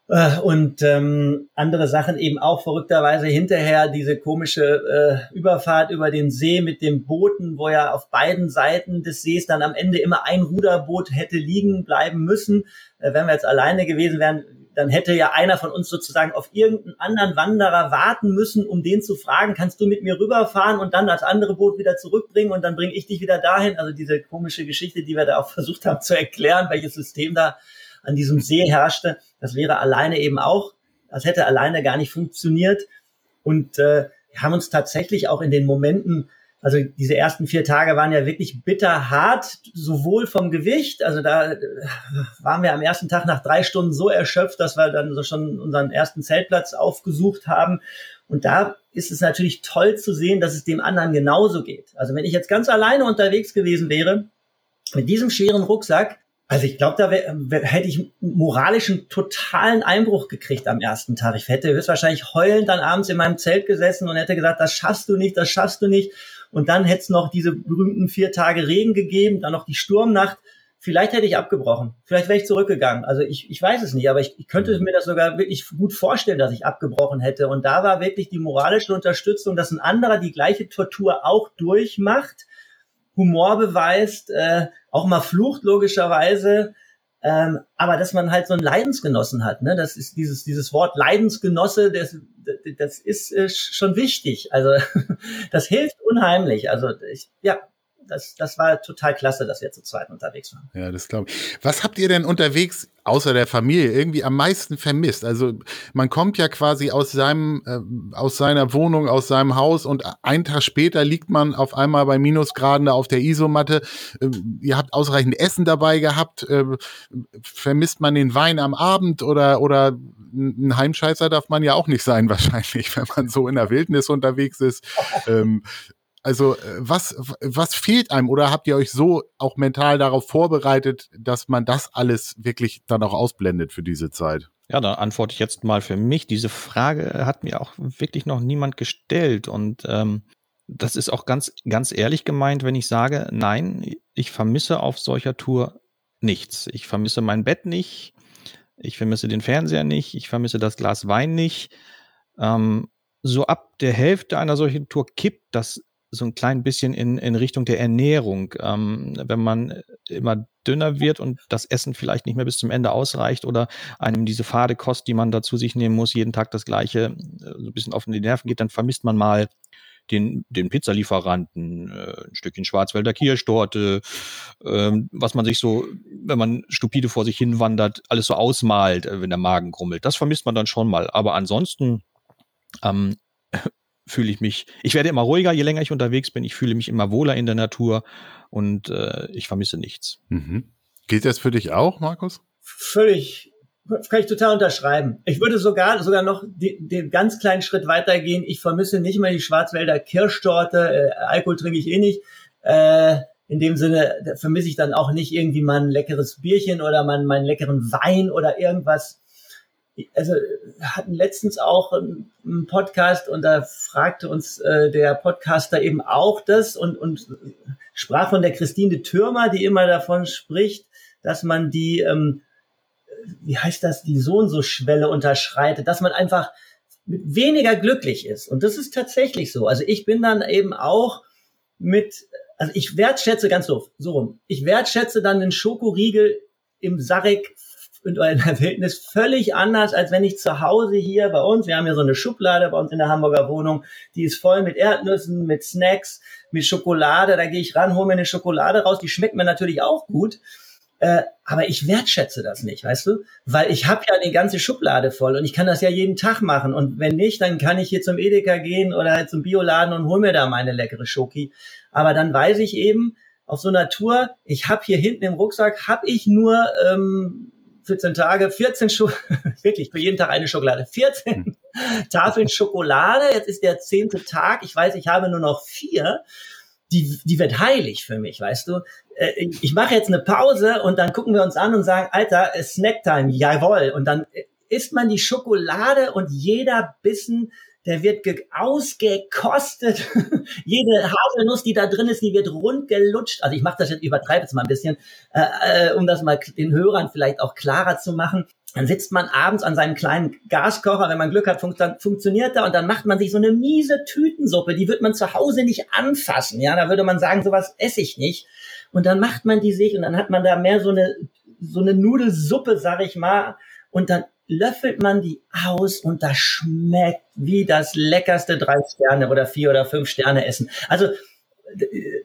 Äh, und ähm, andere Sachen eben auch verrückterweise hinterher diese komische äh, Überfahrt über den See mit dem Booten, wo ja auf beiden Seiten des Sees dann am Ende immer ein Ruderboot hätte liegen bleiben müssen. Äh, wenn wir jetzt alleine gewesen wären, dann hätte ja einer von uns sozusagen auf irgendeinen anderen Wanderer warten müssen, um den zu fragen, kannst du mit mir rüberfahren und dann das andere Boot wieder zurückbringen und dann bringe ich dich wieder dahin. Also diese komische Geschichte, die wir da auch versucht haben zu erklären, welches System da an diesem See herrschte. Das wäre alleine eben auch, das hätte alleine gar nicht funktioniert. Und äh, haben uns tatsächlich auch in den Momenten, also diese ersten vier Tage waren ja wirklich bitter hart, sowohl vom Gewicht, also da äh, waren wir am ersten Tag nach drei Stunden so erschöpft, dass wir dann so schon unseren ersten Zeltplatz aufgesucht haben. Und da ist es natürlich toll zu sehen, dass es dem anderen genauso geht. Also wenn ich jetzt ganz alleine unterwegs gewesen wäre, mit diesem schweren Rucksack, also ich glaube, da wär, wär, hätte ich moralischen totalen Einbruch gekriegt am ersten Tag. Ich hätte höchstwahrscheinlich heulend dann abends in meinem Zelt gesessen und hätte gesagt, das schaffst du nicht, das schaffst du nicht. Und dann hätte es noch diese berühmten vier Tage Regen gegeben, dann noch die Sturmnacht. Vielleicht hätte ich abgebrochen. Vielleicht wäre ich zurückgegangen. Also ich, ich weiß es nicht, aber ich, ich könnte mir das sogar wirklich gut vorstellen, dass ich abgebrochen hätte. Und da war wirklich die moralische Unterstützung, dass ein anderer die gleiche Tortur auch durchmacht Humor beweist, äh, auch mal flucht logischerweise, ähm, aber dass man halt so einen Leidensgenossen hat, ne? Das ist dieses dieses Wort Leidensgenosse, das das ist äh, schon wichtig. Also das hilft unheimlich. Also ich, ja, das, das war total klasse, dass wir zu zweit unterwegs waren.
Ja, das glaube ich. Was habt ihr denn unterwegs außer der Familie irgendwie am meisten vermisst? Also man kommt ja quasi aus seinem, äh, aus seiner Wohnung, aus seinem Haus und einen Tag später liegt man auf einmal bei Minusgraden da auf der Isomatte. Äh, ihr habt ausreichend Essen dabei gehabt. Äh, vermisst man den Wein am Abend oder, oder ein Heimscheißer darf man ja auch nicht sein wahrscheinlich, wenn man so in der Wildnis unterwegs ist. ähm, also äh, was, was fehlt einem oder habt ihr euch so auch mental darauf vorbereitet, dass man das alles wirklich dann auch ausblendet für diese Zeit?
Ja, dann antworte ich jetzt mal für mich. Diese Frage hat mir auch wirklich noch niemand gestellt und ähm, das ist auch ganz, ganz ehrlich gemeint, wenn ich sage, nein, ich vermisse auf solcher Tour nichts. Ich vermisse mein Bett nicht, ich vermisse den Fernseher nicht, ich vermisse das Glas Wein nicht. Ähm, so ab der Hälfte einer solchen Tour kippt das so ein klein bisschen in, in Richtung der Ernährung. Ähm, wenn man immer dünner wird und das Essen vielleicht nicht mehr bis zum Ende ausreicht oder einem diese fade Kost, die man dazu sich nehmen muss, jeden Tag das gleiche, äh, so ein bisschen auf die Nerven geht, dann vermisst man mal den, den Pizzalieferanten, äh, ein Stückchen Schwarzwälder Kirschtorte, äh, was man sich so, wenn man stupide vor sich hin wandert, alles so ausmalt, äh, wenn der Magen grummelt. Das vermisst man dann schon mal. Aber ansonsten ähm, fühle ich mich, ich werde immer ruhiger, je länger ich unterwegs bin. Ich fühle mich immer wohler in der Natur und äh, ich vermisse nichts.
Mhm. Gilt das für dich auch, Markus?
Völlig, kann ich total unterschreiben. Ich würde sogar sogar noch den, den ganz kleinen Schritt weitergehen. Ich vermisse nicht mehr die Schwarzwälder Kirschtorte. Äh, Alkohol trinke ich eh nicht. Äh, in dem Sinne vermisse ich dann auch nicht irgendwie mal ein leckeres Bierchen oder mal meinen leckeren Wein oder irgendwas also hatten letztens auch einen Podcast und da fragte uns äh, der Podcaster eben auch das und, und sprach von der Christine Türmer, die immer davon spricht, dass man die, ähm, wie heißt das, die so und so Schwelle unterschreitet, dass man einfach weniger glücklich ist. Und das ist tatsächlich so. Also ich bin dann eben auch mit, also ich wertschätze ganz doof, so rum. Ich wertschätze dann den Schokoriegel im Sarek in der Wildnis völlig anders, als wenn ich zu Hause hier bei uns, wir haben ja so eine Schublade bei uns in der Hamburger Wohnung, die ist voll mit Erdnüssen, mit Snacks, mit Schokolade, da gehe ich ran, hole mir eine Schokolade raus, die schmeckt mir natürlich auch gut. Äh, aber ich wertschätze das nicht, weißt du? Weil ich habe ja die ganze Schublade voll und ich kann das ja jeden Tag machen. Und wenn nicht, dann kann ich hier zum Edeka gehen oder halt zum Bioladen und hol mir da meine leckere Schoki. Aber dann weiß ich eben, auf so einer Tour, ich habe hier hinten im Rucksack, habe ich nur ähm, 14 Tage, 14 Scho wirklich für jeden Tag eine Schokolade, 14 hm. Tafeln Schokolade. Jetzt ist der zehnte Tag. Ich weiß, ich habe nur noch vier. Die, die wird heilig für mich, weißt du. Äh, ich mache jetzt eine Pause und dann gucken wir uns an und sagen, Alter, Snacktime, jawoll. Und dann isst man die Schokolade und jeder Bissen der wird ausgekostet. Jede Haselnuss, die da drin ist, die wird rundgelutscht. Also ich mache das jetzt, übertreibe jetzt mal ein bisschen, äh, äh, um das mal den Hörern vielleicht auch klarer zu machen. Dann sitzt man abends an seinem kleinen Gaskocher, wenn man Glück hat, fun funktioniert da und dann macht man sich so eine miese Tütensuppe, die wird man zu Hause nicht anfassen. Ja, da würde man sagen, sowas esse ich nicht. Und dann macht man die sich und dann hat man da mehr so eine so eine Nudelsuppe, sag ich mal, und dann löffelt man die aus und das schmeckt wie das leckerste drei Sterne oder vier oder fünf Sterne Essen. Also,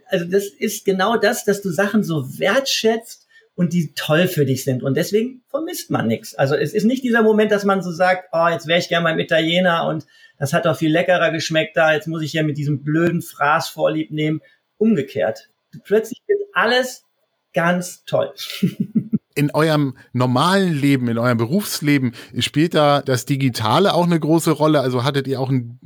also das ist genau das, dass du Sachen so wertschätzt und die toll für dich sind. Und deswegen vermisst man nichts. Also es ist nicht dieser Moment, dass man so sagt, oh, jetzt wäre ich gern beim Italiener und das hat doch viel leckerer geschmeckt da, jetzt muss ich ja mit diesem blöden Fraß vorlieb nehmen. Umgekehrt. Plötzlich wird alles ganz toll.
in eurem normalen Leben, in eurem Berufsleben, spielt da das Digitale auch eine große Rolle? Also hattet ihr auch einen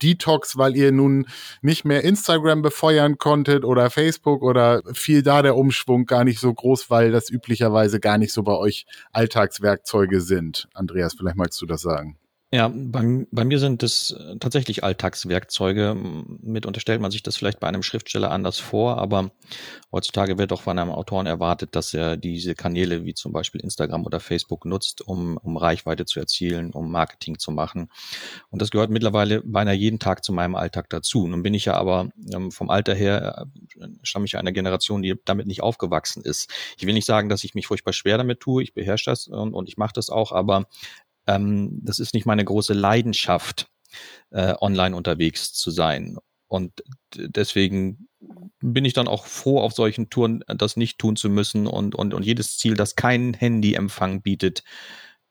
Detox, weil ihr nun nicht mehr Instagram befeuern konntet oder Facebook oder fiel da der Umschwung gar nicht so groß, weil das üblicherweise gar nicht so bei euch Alltagswerkzeuge sind? Andreas, vielleicht magst du das sagen.
Ja, bei, bei mir sind es äh, tatsächlich Alltagswerkzeuge. Mit unterstellt man sich das vielleicht bei einem Schriftsteller anders vor, aber heutzutage wird auch von einem Autoren erwartet, dass er diese Kanäle wie zum Beispiel Instagram oder Facebook nutzt, um, um Reichweite zu erzielen, um Marketing zu machen. Und das gehört mittlerweile beinahe jeden Tag zu meinem Alltag dazu. Nun bin ich ja aber ähm, vom Alter her, äh, stamme ich einer Generation, die damit nicht aufgewachsen ist. Ich will nicht sagen, dass ich mich furchtbar schwer damit tue. Ich beherrsche das und, und ich mache das auch, aber ähm, das ist nicht meine große Leidenschaft, äh, online unterwegs zu sein. Und deswegen bin ich dann auch froh, auf solchen Touren das nicht tun zu müssen und, und, und jedes Ziel, das keinen Handyempfang bietet,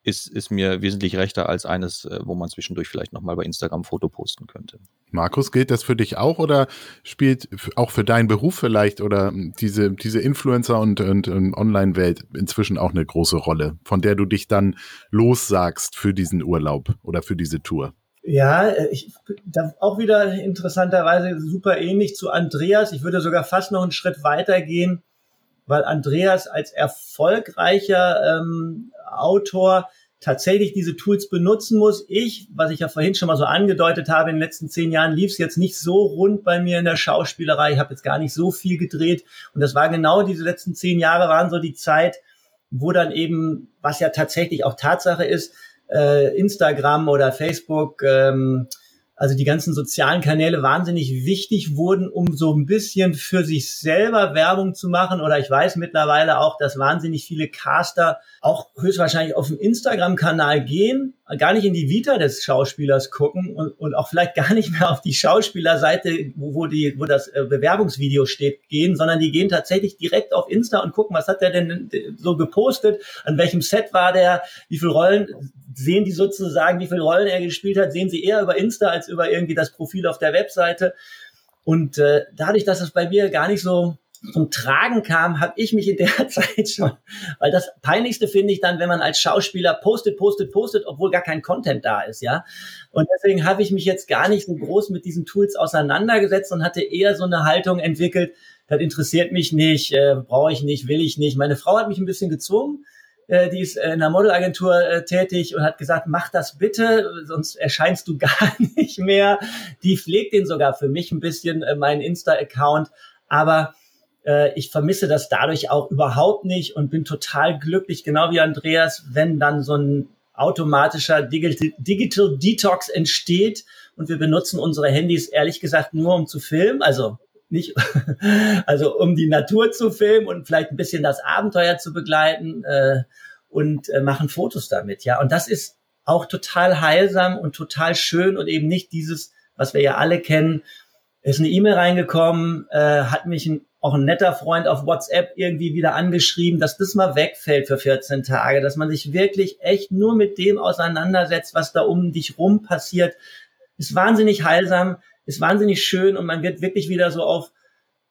ist, ist mir wesentlich rechter als eines, äh, wo man zwischendurch vielleicht nochmal bei Instagram Foto posten könnte.
Markus, gilt das für dich auch oder spielt auch für deinen Beruf vielleicht oder diese, diese Influencer- und, und, und Online-Welt inzwischen auch eine große Rolle, von der du dich dann lossagst für diesen Urlaub oder für diese Tour?
Ja, äh, ich, da auch wieder interessanterweise super ähnlich zu Andreas. Ich würde sogar fast noch einen Schritt weiter gehen, weil Andreas als erfolgreicher ähm, Autor tatsächlich diese Tools benutzen muss. Ich, was ich ja vorhin schon mal so angedeutet habe, in den letzten zehn Jahren lief es jetzt nicht so rund bei mir in der Schauspielerei. Ich habe jetzt gar nicht so viel gedreht. Und das war genau diese letzten zehn Jahre waren so die Zeit, wo dann eben, was ja tatsächlich auch Tatsache ist, äh, Instagram oder Facebook, ähm, also die ganzen sozialen Kanäle wahnsinnig wichtig wurden, um so ein bisschen für sich selber Werbung zu machen. Oder ich weiß mittlerweile auch, dass wahnsinnig viele Caster auch höchstwahrscheinlich auf dem Instagram-Kanal gehen, gar nicht in die Vita des Schauspielers gucken und, und auch vielleicht gar nicht mehr auf die Schauspielerseite, wo, wo, die, wo das äh, Bewerbungsvideo steht, gehen, sondern die gehen tatsächlich direkt auf Insta und gucken, was hat der denn so gepostet, an welchem Set war der, wie viele Rollen sehen die sozusagen, wie viele Rollen er gespielt hat, sehen sie eher über Insta als über irgendwie das Profil auf der Webseite. Und äh, dadurch, dass es bei mir gar nicht so zum Tragen kam, habe ich mich in der Zeit schon, weil das peinlichste finde ich dann, wenn man als Schauspieler postet, postet, postet, obwohl gar kein Content da ist, ja. Und deswegen habe ich mich jetzt gar nicht so groß mit diesen Tools auseinandergesetzt und hatte eher so eine Haltung entwickelt, das interessiert mich nicht, äh, brauche ich nicht, will ich nicht. Meine Frau hat mich ein bisschen gezwungen, äh, die ist in einer Modelagentur äh, tätig und hat gesagt, mach das bitte, sonst erscheinst du gar nicht mehr. Die pflegt den sogar für mich ein bisschen, äh, meinen Insta-Account. Aber äh, ich vermisse das dadurch auch überhaupt nicht und bin total glücklich, genau wie Andreas, wenn dann so ein automatischer Digital, Digital Detox entsteht und wir benutzen unsere Handys ehrlich gesagt nur um zu filmen, also nicht, also um die Natur zu filmen und vielleicht ein bisschen das Abenteuer zu begleiten äh, und äh, machen Fotos damit, ja. Und das ist auch total heilsam und total schön und eben nicht dieses, was wir ja alle kennen, ist eine E-Mail reingekommen, äh, hat mich ein, auch ein netter Freund auf WhatsApp irgendwie wieder angeschrieben, dass das mal wegfällt für 14 Tage, dass man sich wirklich echt nur mit dem auseinandersetzt, was da um dich rum passiert. Ist wahnsinnig heilsam, ist wahnsinnig schön und man wird wirklich wieder so auf,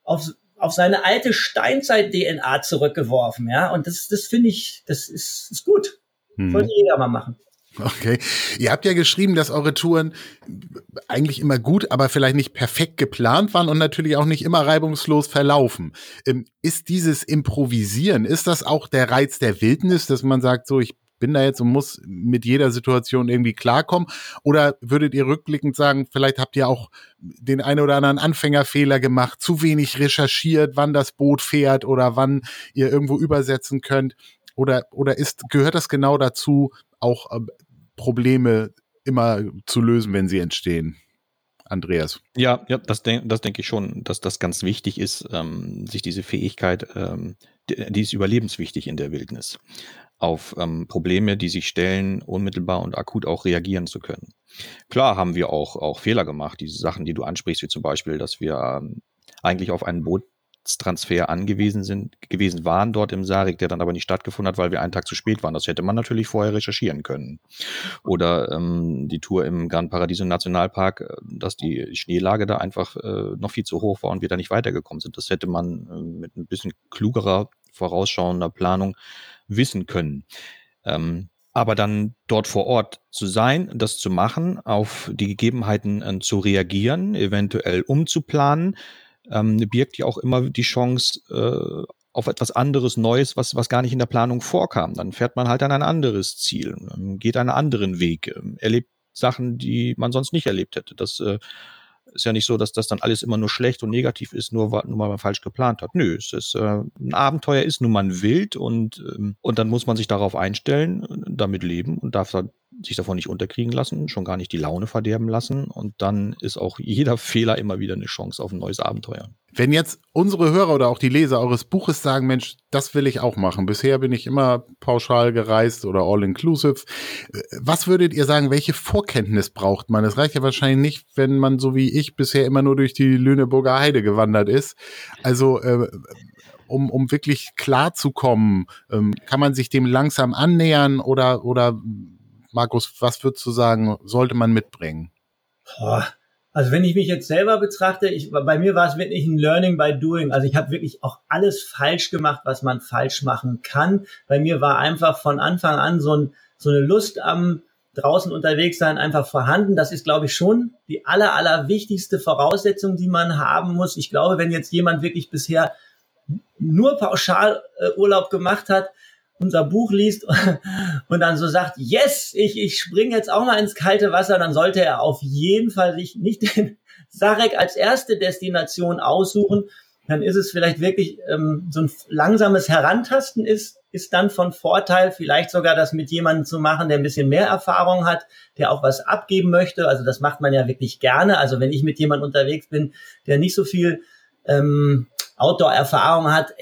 auf, auf seine alte Steinzeit-DNA zurückgeworfen, ja. Und das, das finde ich, das ist, ist gut. Hm. Sollte jeder mal machen.
Okay. Ihr habt ja geschrieben, dass eure Touren eigentlich immer gut, aber vielleicht nicht perfekt geplant waren und natürlich auch nicht immer reibungslos verlaufen. Ähm, ist dieses Improvisieren, ist das auch der Reiz der Wildnis, dass man sagt, so, ich bin da jetzt und muss mit jeder Situation irgendwie klarkommen? Oder würdet ihr rückblickend sagen, vielleicht habt ihr auch den einen oder anderen Anfängerfehler gemacht, zu wenig recherchiert, wann das Boot fährt oder wann ihr irgendwo übersetzen könnt? Oder, oder ist, gehört das genau dazu, auch äh, Probleme immer zu lösen, wenn sie entstehen. Andreas.
Ja, ja, das, de das denke ich schon, dass das ganz wichtig ist, ähm, sich diese Fähigkeit, ähm, die, die ist überlebenswichtig in der Wildnis, auf ähm, Probleme, die sich stellen, unmittelbar und akut auch reagieren zu können. Klar haben wir auch, auch Fehler gemacht, diese Sachen, die du ansprichst, wie zum Beispiel, dass wir ähm, eigentlich auf ein Boot Transfer angewiesen sind, gewesen waren dort im Sarik, der dann aber nicht stattgefunden hat, weil wir einen Tag zu spät waren. Das hätte man natürlich vorher recherchieren können. Oder ähm, die Tour im Gran Paradiso Nationalpark, äh, dass die Schneelage da einfach äh, noch viel zu hoch war und wir da nicht weitergekommen sind. Das hätte man äh, mit ein bisschen klugerer, vorausschauender Planung wissen können. Ähm, aber dann dort vor Ort zu sein, das zu machen, auf die Gegebenheiten äh, zu reagieren, eventuell umzuplanen, ähm, birgt ja auch immer die Chance äh, auf etwas anderes Neues, was, was gar nicht in der Planung vorkam. Dann fährt man halt an ein anderes Ziel, geht einen anderen Weg, äh, erlebt Sachen, die man sonst nicht erlebt hätte. Das äh, ist ja nicht so, dass das dann alles immer nur schlecht und negativ ist, nur, nur weil man falsch geplant hat. Nö, es ist, äh, ein Abenteuer ist nun mal wild und, ähm, und dann muss man sich darauf einstellen, damit leben und darf dann sich davon nicht unterkriegen lassen, schon gar nicht die Laune verderben lassen. Und dann ist auch jeder Fehler immer wieder eine Chance auf ein neues Abenteuer.
Wenn jetzt unsere Hörer oder auch die Leser eures Buches sagen, Mensch, das will ich auch machen. Bisher bin ich immer pauschal gereist oder all-inclusive. Was würdet ihr sagen, welche Vorkenntnis braucht man? Es reicht ja wahrscheinlich nicht, wenn man so wie ich bisher immer nur durch die Lüneburger Heide gewandert ist. Also, äh, um, um wirklich klar zu kommen, ähm, kann man sich dem langsam annähern oder, oder Markus, was würdest du sagen, sollte man mitbringen?
Boah. Also wenn ich mich jetzt selber betrachte, ich, bei mir war es wirklich ein Learning by Doing. Also ich habe wirklich auch alles falsch gemacht, was man falsch machen kann. Bei mir war einfach von Anfang an so, ein, so eine Lust am draußen unterwegs sein einfach vorhanden. Das ist, glaube ich, schon die aller, aller wichtigste Voraussetzung, die man haben muss. Ich glaube, wenn jetzt jemand wirklich bisher nur pauschal äh, Urlaub gemacht hat, unser Buch liest und dann so sagt, yes, ich, ich springe jetzt auch mal ins kalte Wasser, dann sollte er auf jeden Fall sich nicht den Sarek als erste Destination aussuchen. Dann ist es vielleicht wirklich ähm, so ein langsames Herantasten ist, ist dann von Vorteil, vielleicht sogar das mit jemandem zu machen, der ein bisschen mehr Erfahrung hat, der auch was abgeben möchte. Also das macht man ja wirklich gerne. Also wenn ich mit jemandem unterwegs bin, der nicht so viel ähm, Outdoor-Erfahrung hat,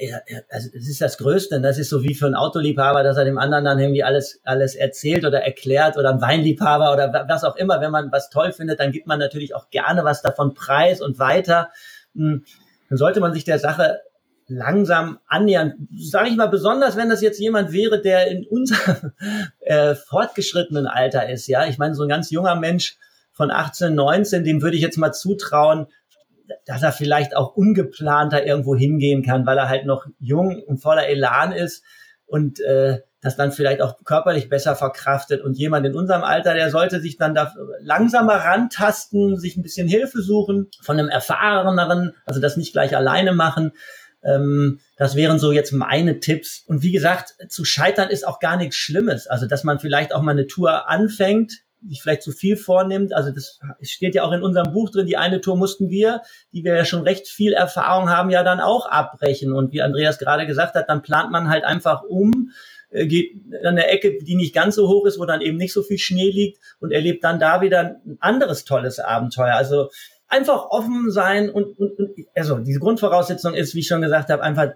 also das ist das Größte. Das ist so wie für einen Autoliebhaber, dass er dem anderen dann irgendwie alles, alles erzählt oder erklärt oder ein Weinliebhaber oder was auch immer. Wenn man was toll findet, dann gibt man natürlich auch gerne was davon preis und weiter. Hm, dann sollte man sich der Sache langsam annähern. Sage ich mal, besonders wenn das jetzt jemand wäre, der in unserem äh, fortgeschrittenen Alter ist. Ja, ich meine, so ein ganz junger Mensch von 18, 19, dem würde ich jetzt mal zutrauen, dass er vielleicht auch ungeplanter irgendwo hingehen kann, weil er halt noch jung und voller Elan ist und äh, das dann vielleicht auch körperlich besser verkraftet. Und jemand in unserem Alter, der sollte sich dann da langsamer rantasten, sich ein bisschen Hilfe suchen von einem erfahreneren, also das nicht gleich alleine machen. Ähm, das wären so jetzt meine Tipps. Und wie gesagt, zu scheitern ist auch gar nichts Schlimmes. Also dass man vielleicht auch mal eine Tour anfängt, sich vielleicht zu viel vornimmt. Also das steht ja auch in unserem Buch drin. Die eine Tour mussten wir, die wir ja schon recht viel Erfahrung haben, ja dann auch abbrechen. Und wie Andreas gerade gesagt hat, dann plant man halt einfach um. äh, geht an der Ecke, die nicht ganz so hoch ist, wo dann eben nicht so viel Schnee liegt und erlebt dann da wieder ein anderes tolles Abenteuer. Also einfach offen sein und, und, und also diese Grundvoraussetzung ist, wie ich schon gesagt habe, einfach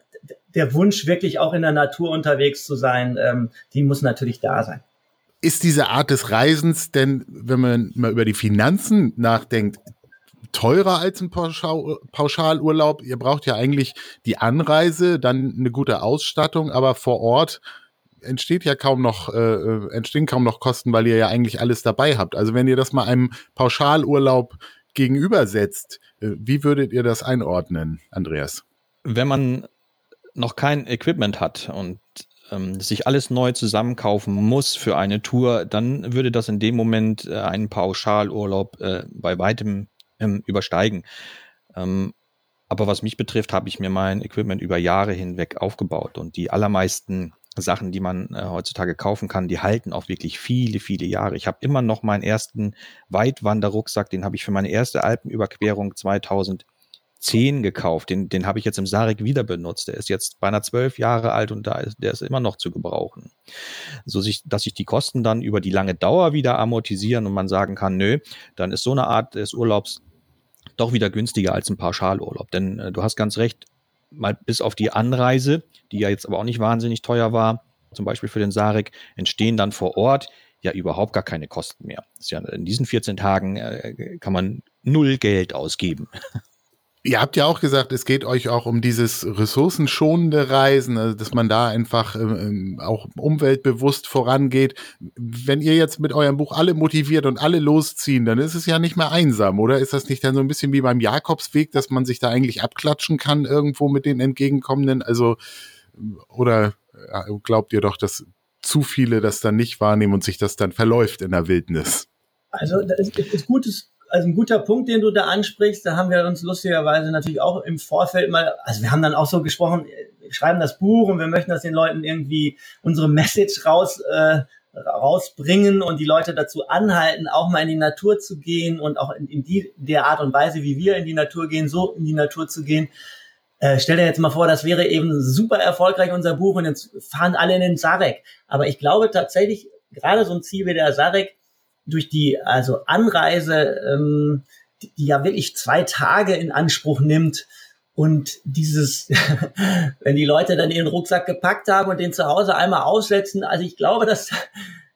der Wunsch, wirklich auch in der Natur unterwegs zu sein, ähm, die muss natürlich da sein.
Ist diese Art des Reisens denn, wenn man mal über die Finanzen nachdenkt, teurer als ein Pauschal Pauschalurlaub? Ihr braucht ja eigentlich die Anreise, dann eine gute Ausstattung, aber vor Ort entsteht ja kaum noch, äh, äh entstehen kaum noch Kosten, weil ihr ja eigentlich alles dabei habt. Also wenn ihr das mal einem Pauschalurlaub gegenübersetzt, äh, wie würdet ihr das einordnen, Andreas?
Wenn man noch kein Equipment hat und ähm, sich alles neu zusammenkaufen muss für eine Tour, dann würde das in dem Moment äh, einen Pauschalurlaub äh, bei weitem ähm, übersteigen. Ähm, aber was mich betrifft, habe ich mir mein Equipment über Jahre hinweg aufgebaut und die allermeisten Sachen, die man äh, heutzutage kaufen kann, die halten auch wirklich viele, viele Jahre. Ich habe immer noch meinen ersten Weitwanderrucksack, den habe ich für meine erste Alpenüberquerung 2000 10 gekauft. Den, den habe ich jetzt im Sarek wieder benutzt. Der ist jetzt beinahe zwölf Jahre alt und da ist, der ist immer noch zu gebrauchen. So sich, dass sich die Kosten dann über die lange Dauer wieder amortisieren und man sagen kann, nö, dann ist so eine Art des Urlaubs doch wieder günstiger als ein Pauschalurlaub. Denn äh, du hast ganz recht, mal bis auf die Anreise, die ja jetzt aber auch nicht wahnsinnig teuer war, zum Beispiel für den Sarek, entstehen dann vor Ort ja überhaupt gar keine Kosten mehr. Ja in diesen 14 Tagen äh, kann man null Geld ausgeben.
Ihr habt ja auch gesagt, es geht euch auch um dieses ressourcenschonende Reisen, also dass man da einfach ähm, auch umweltbewusst vorangeht. Wenn ihr jetzt mit eurem Buch alle motiviert und alle losziehen, dann ist es ja nicht mehr einsam, oder? Ist das nicht dann so ein bisschen wie beim Jakobsweg, dass man sich da eigentlich abklatschen kann irgendwo mit den Entgegenkommenden? Also, oder glaubt ihr doch, dass zu viele das dann nicht wahrnehmen und sich das dann verläuft in der Wildnis?
Also, das ist, ist gutes also ein guter Punkt, den du da ansprichst. Da haben wir uns lustigerweise natürlich auch im Vorfeld mal, also wir haben dann auch so gesprochen, schreiben das Buch und wir möchten, dass den Leuten irgendwie unsere Message raus äh, rausbringen und die Leute dazu anhalten, auch mal in die Natur zu gehen und auch in, in die der Art und Weise, wie wir in die Natur gehen, so in die Natur zu gehen. Äh, stell dir jetzt mal vor, das wäre eben super erfolgreich unser Buch und jetzt fahren alle in den Sarek. Aber ich glaube tatsächlich, gerade so ein Ziel wie der Sarek durch die also Anreise, ähm, die, die ja wirklich zwei Tage in Anspruch nimmt, und dieses, wenn die Leute dann ihren Rucksack gepackt haben und den zu Hause einmal aussetzen, also ich glaube, dass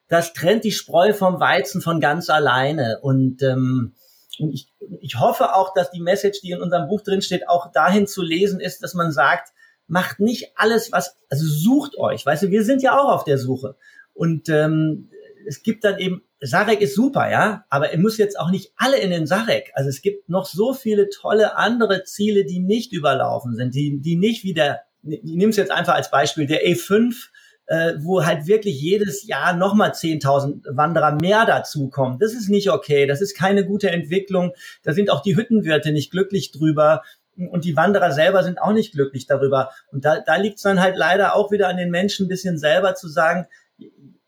das trennt die Spreu vom Weizen von ganz alleine. Und, ähm, ich, ich hoffe auch, dass die Message, die in unserem Buch drin steht, auch dahin zu lesen ist, dass man sagt, macht nicht alles, was, also sucht euch. Weißt du, wir sind ja auch auf der Suche. Und ähm, es gibt dann eben Sarek ist super, ja, aber er muss jetzt auch nicht alle in den Sarek. Also es gibt noch so viele tolle andere Ziele, die nicht überlaufen sind, die, die nicht wieder, ich nehme es jetzt einfach als Beispiel, der E5, äh, wo halt wirklich jedes Jahr nochmal 10.000 Wanderer mehr dazukommen. Das ist nicht okay, das ist keine gute Entwicklung. Da sind auch die Hüttenwirte nicht glücklich drüber und die Wanderer selber sind auch nicht glücklich darüber. Und da, da liegt es dann halt leider auch wieder an den Menschen ein bisschen selber zu sagen,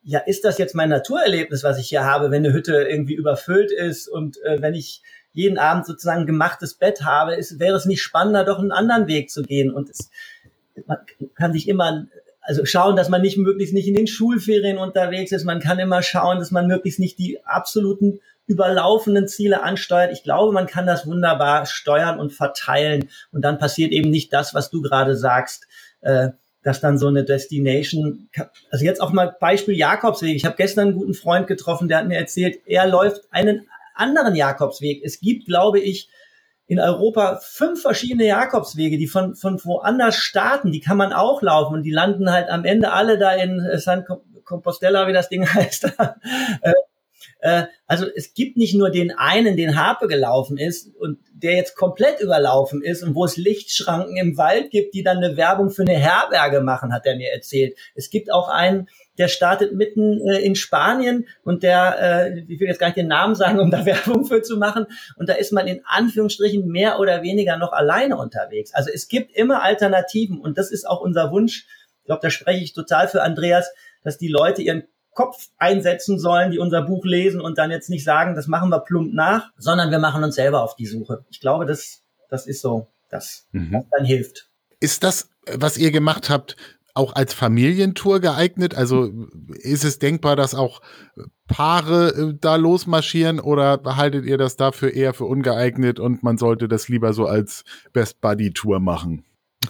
ja, ist das jetzt mein Naturerlebnis, was ich hier habe, wenn eine Hütte irgendwie überfüllt ist und äh, wenn ich jeden Abend sozusagen gemachtes Bett habe, ist, wäre es nicht spannender, doch einen anderen Weg zu gehen. Und es, man kann sich immer, also schauen, dass man nicht möglichst nicht in den Schulferien unterwegs ist. Man kann immer schauen, dass man möglichst nicht die absoluten überlaufenden Ziele ansteuert. Ich glaube, man kann das wunderbar steuern und verteilen. Und dann passiert eben nicht das, was du gerade sagst. Äh, dass dann so eine Destination, also jetzt auch mal Beispiel Jakobsweg. Ich habe gestern einen guten Freund getroffen, der hat mir erzählt, er läuft einen anderen Jakobsweg. Es gibt, glaube ich, in Europa fünf verschiedene Jakobswege, die von, von woanders starten, die kann man auch laufen und die landen halt am Ende alle da in San Compostela, wie das Ding heißt. Äh, also es gibt nicht nur den einen, den Harpe gelaufen ist und der jetzt komplett überlaufen ist und wo es Lichtschranken im Wald gibt, die dann eine Werbung für eine Herberge machen, hat er mir erzählt. Es gibt auch einen, der startet mitten äh, in Spanien und der, äh, ich will jetzt gar nicht den Namen sagen, um da Werbung für zu machen, und da ist man in Anführungsstrichen mehr oder weniger noch alleine unterwegs. Also es gibt immer Alternativen und das ist auch unser Wunsch. Ich glaube, da spreche ich total für Andreas, dass die Leute ihren Kopf einsetzen sollen, die unser Buch lesen und dann jetzt nicht sagen, das machen wir plump nach, sondern wir machen uns selber auf die Suche. Ich glaube, das, das ist so, das, mhm. was dann hilft.
Ist das, was ihr gemacht habt, auch als Familientour geeignet? Also ist es denkbar, dass auch Paare äh, da losmarschieren oder haltet ihr das dafür eher für ungeeignet und man sollte das lieber so als Best Buddy Tour machen?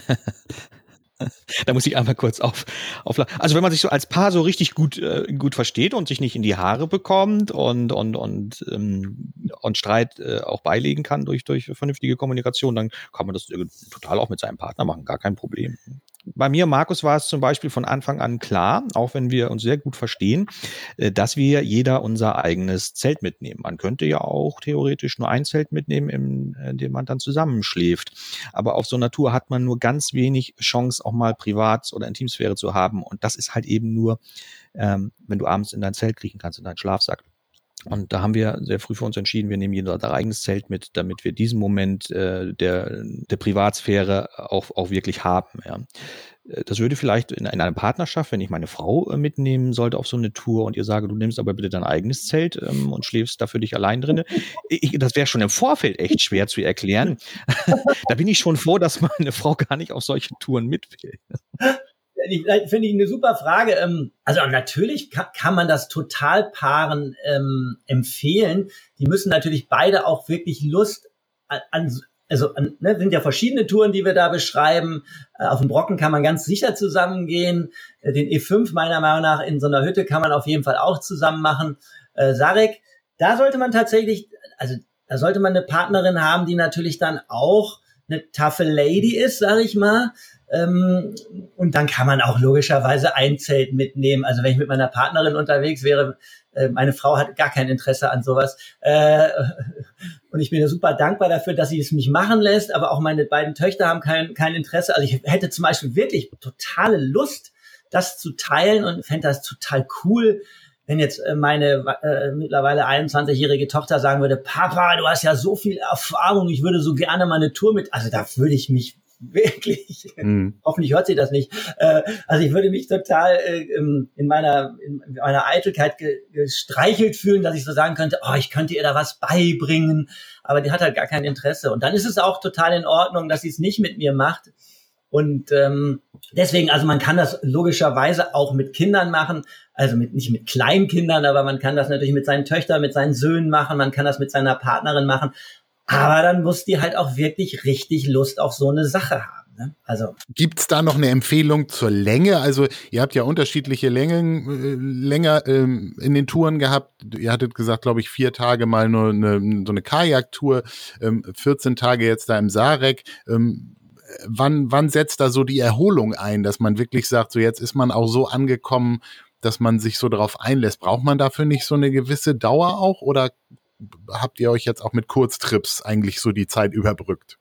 da muss ich einmal kurz auf, auf also wenn man sich so als Paar so richtig gut äh, gut versteht und sich nicht in die Haare bekommt und und und ähm, und Streit äh, auch beilegen kann durch durch vernünftige Kommunikation, dann kann man das äh, total auch mit seinem Partner machen, gar kein Problem bei mir, Markus, war es zum Beispiel von Anfang an klar, auch wenn wir uns sehr gut verstehen, äh, dass wir jeder unser eigenes Zelt mitnehmen. Man könnte ja auch theoretisch nur ein Zelt mitnehmen, in, in dem man dann zusammenschläft. Aber auf so einer Tour hat man nur ganz wenig Chance, auch mal Privat- oder Intimsphäre zu haben. Und das ist halt eben nur, ähm, wenn du abends in dein Zelt kriechen kannst, in deinen Schlafsack. Und da haben wir sehr früh für uns entschieden, wir nehmen jeder unser eigenes Zelt mit, damit wir diesen Moment äh, der, der Privatsphäre auch, auch wirklich haben. Ja. Äh, das würde vielleicht in, in einer Partnerschaft, wenn ich meine Frau äh, mitnehmen sollte auf so eine Tour und ihr sage, du nimmst aber bitte dein eigenes Zelt ähm, und schläfst da für dich allein drinne, ich, das wäre schon im Vorfeld echt schwer zu erklären. da bin ich schon froh, dass meine Frau gar nicht auf solche Touren mit will
finde ich eine super Frage. Ähm, also natürlich kann, kann man das total Paaren ähm, empfehlen. Die müssen natürlich beide auch wirklich Lust an, also an, ne, sind ja verschiedene Touren, die wir da beschreiben. Äh, auf dem Brocken kann man ganz sicher zusammengehen. Äh, den E5 meiner Meinung nach in so einer Hütte kann man auf jeden Fall auch zusammen machen. Äh, Sarek, da sollte man tatsächlich, also da sollte man eine Partnerin haben, die natürlich dann auch eine taffe Lady ist, sage ich mal. Ähm, und dann kann man auch logischerweise ein Zelt mitnehmen. Also wenn ich mit meiner Partnerin unterwegs wäre, äh, meine Frau hat gar kein Interesse an sowas. Äh, und ich bin ja super dankbar dafür, dass sie es mich machen lässt. Aber auch meine beiden Töchter haben kein, kein Interesse. Also ich hätte zum Beispiel wirklich totale Lust, das zu teilen und fände das total cool, wenn jetzt äh, meine äh, mittlerweile 21-jährige Tochter sagen würde, Papa, du hast ja so viel Erfahrung, ich würde so gerne mal eine Tour mit, also da würde ich mich wirklich. Mhm. Hoffentlich hört sie das nicht. Äh, also ich würde mich total äh, in meiner in meiner Eitelkeit gestreichelt fühlen, dass ich so sagen könnte, oh, ich könnte ihr da was beibringen, aber die hat halt gar kein Interesse. Und dann ist es auch total in Ordnung, dass sie es nicht mit mir macht. Und ähm, deswegen, also man kann das logischerweise auch mit Kindern machen, also mit nicht mit Kleinkindern, aber man kann das natürlich mit seinen Töchtern, mit seinen Söhnen machen, man kann das mit seiner Partnerin machen. Aber dann muss die halt auch wirklich richtig Lust auf so eine Sache haben. Ne?
Also gibt's da noch eine Empfehlung zur Länge? Also ihr habt ja unterschiedliche Längen äh, länger ähm, in den Touren gehabt. Ihr hattet gesagt, glaube ich, vier Tage mal nur eine, so eine Kajaktour, ähm, 14 Tage jetzt da im Sarek. Ähm, wann, wann setzt da so die Erholung ein, dass man wirklich sagt, so jetzt ist man auch so angekommen, dass man sich so darauf einlässt? Braucht man dafür nicht so eine gewisse Dauer auch oder habt ihr euch jetzt auch mit Kurztrips eigentlich so die Zeit überbrückt?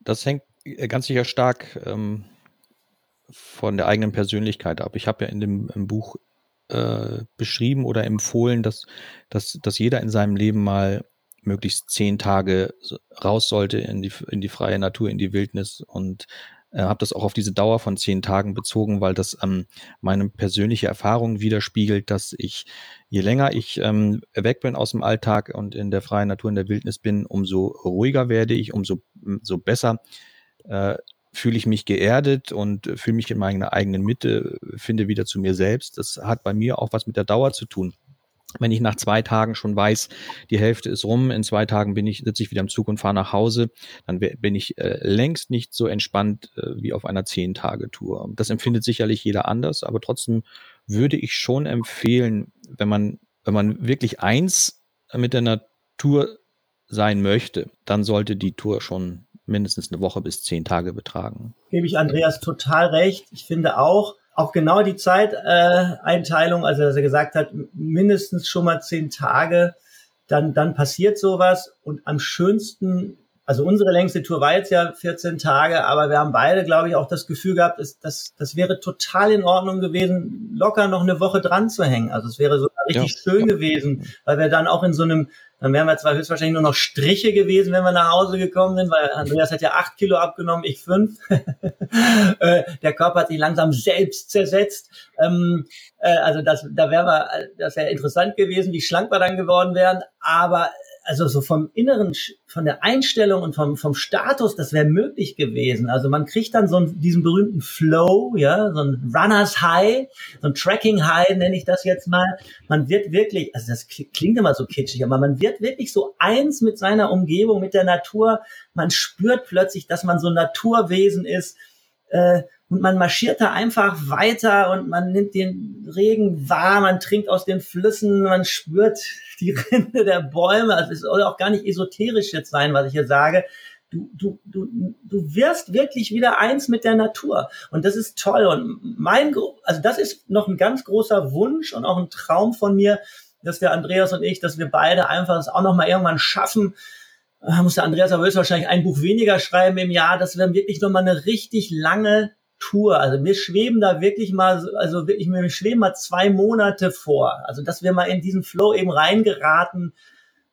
Das hängt äh, ganz sicher stark ähm, von der eigenen Persönlichkeit ab. Ich habe ja in dem Buch äh, beschrieben oder empfohlen, dass, dass, dass jeder in seinem Leben mal möglichst zehn Tage raus sollte in die, in die freie Natur, in die Wildnis und äh, habe das auch auf diese Dauer von zehn Tagen bezogen, weil das ähm, meine persönliche Erfahrung widerspiegelt, dass ich, je länger ich ähm, weg bin aus dem Alltag und in der freien Natur, in der Wildnis bin, umso ruhiger werde ich, umso so besser äh, fühle ich mich geerdet und fühle mich in meiner eigenen Mitte, finde wieder zu mir selbst. Das hat bei mir auch was mit der Dauer zu tun wenn ich nach zwei Tagen schon weiß, die Hälfte ist rum, in zwei Tagen bin ich, sitze ich wieder im Zug und fahre nach Hause, dann bin ich äh, längst nicht so entspannt äh, wie auf einer Zehn-Tage-Tour. Das empfindet sicherlich jeder anders, aber trotzdem würde ich schon empfehlen, wenn man, wenn man wirklich eins mit der Natur sein möchte, dann sollte die Tour schon mindestens eine Woche bis zehn Tage betragen.
Gebe ich Andreas total recht. Ich finde auch, auch genau die Zeiteinteilung, also dass er gesagt hat, mindestens schon mal zehn Tage, dann, dann passiert sowas. Und am schönsten, also unsere längste Tour war jetzt ja 14 Tage, aber wir haben beide, glaube ich, auch das Gefühl gehabt, dass, das, das wäre total in Ordnung gewesen, locker noch eine Woche dran zu hängen. Also es wäre so richtig ja. schön gewesen, weil wir dann auch in so einem dann wären wir zwar höchstwahrscheinlich nur noch Striche gewesen, wenn wir nach Hause gekommen sind, weil Andreas hat ja acht Kilo abgenommen, ich fünf. Äh, der Körper hat sich langsam selbst zersetzt. Ähm, äh, also das, da wäre wir, das wäre interessant gewesen, wie schlank wir dann geworden wären. Aber also so vom Inneren, von der Einstellung und vom, vom Status, das wäre möglich gewesen. Also man kriegt dann so einen, diesen berühmten Flow, ja, so ein Runners High, so ein Tracking High nenne ich das jetzt mal. Man wird wirklich, also das klingt immer so kitschig, aber man wird wirklich so eins mit seiner Umgebung, mit der Natur. Man spürt plötzlich, dass man so ein Naturwesen ist. Äh, und man marschiert da einfach weiter und man nimmt den Regen wahr, man trinkt aus den Flüssen, man spürt die Rinde der Bäume. Also es soll auch gar nicht esoterisch jetzt sein, was ich hier sage. Du, du, du, du wirst wirklich wieder eins mit der Natur. Und das ist toll. Und mein, also das ist noch ein ganz großer Wunsch und auch ein Traum von mir, dass wir Andreas und ich, dass wir beide einfach das auch noch mal irgendwann schaffen, muss der Andreas aber wahrscheinlich ein Buch weniger schreiben im Jahr, dass wir wirklich noch mal eine richtig lange Tour. Also wir schweben da wirklich mal, also wirklich, wir schweben mal zwei Monate vor. Also dass wir mal in diesen Flow eben reingeraten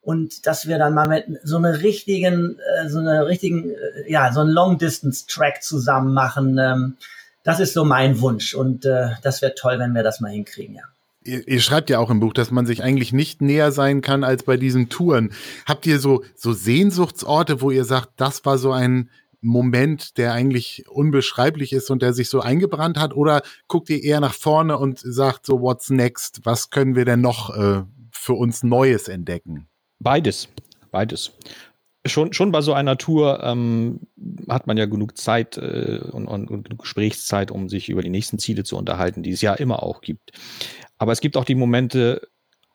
und dass wir dann mal mit so einer richtigen, äh, so einer richtigen, äh, ja, so einen Long-Distance-Track zusammen machen. Ähm, das ist so mein Wunsch und äh, das wäre toll, wenn wir das mal hinkriegen, ja.
Ihr, ihr schreibt ja auch im Buch, dass man sich eigentlich nicht näher sein kann als bei diesen Touren. Habt ihr so, so Sehnsuchtsorte, wo ihr sagt, das war so ein Moment, der eigentlich unbeschreiblich ist und der sich so eingebrannt hat? Oder guckt ihr eher nach vorne und sagt so, what's next? Was können wir denn noch äh, für uns Neues entdecken?
Beides, beides. Schon, schon bei so einer Tour ähm, hat man ja genug Zeit äh, und, und, und Gesprächszeit, um sich über die nächsten Ziele zu unterhalten, die es ja immer auch gibt. Aber es gibt auch die Momente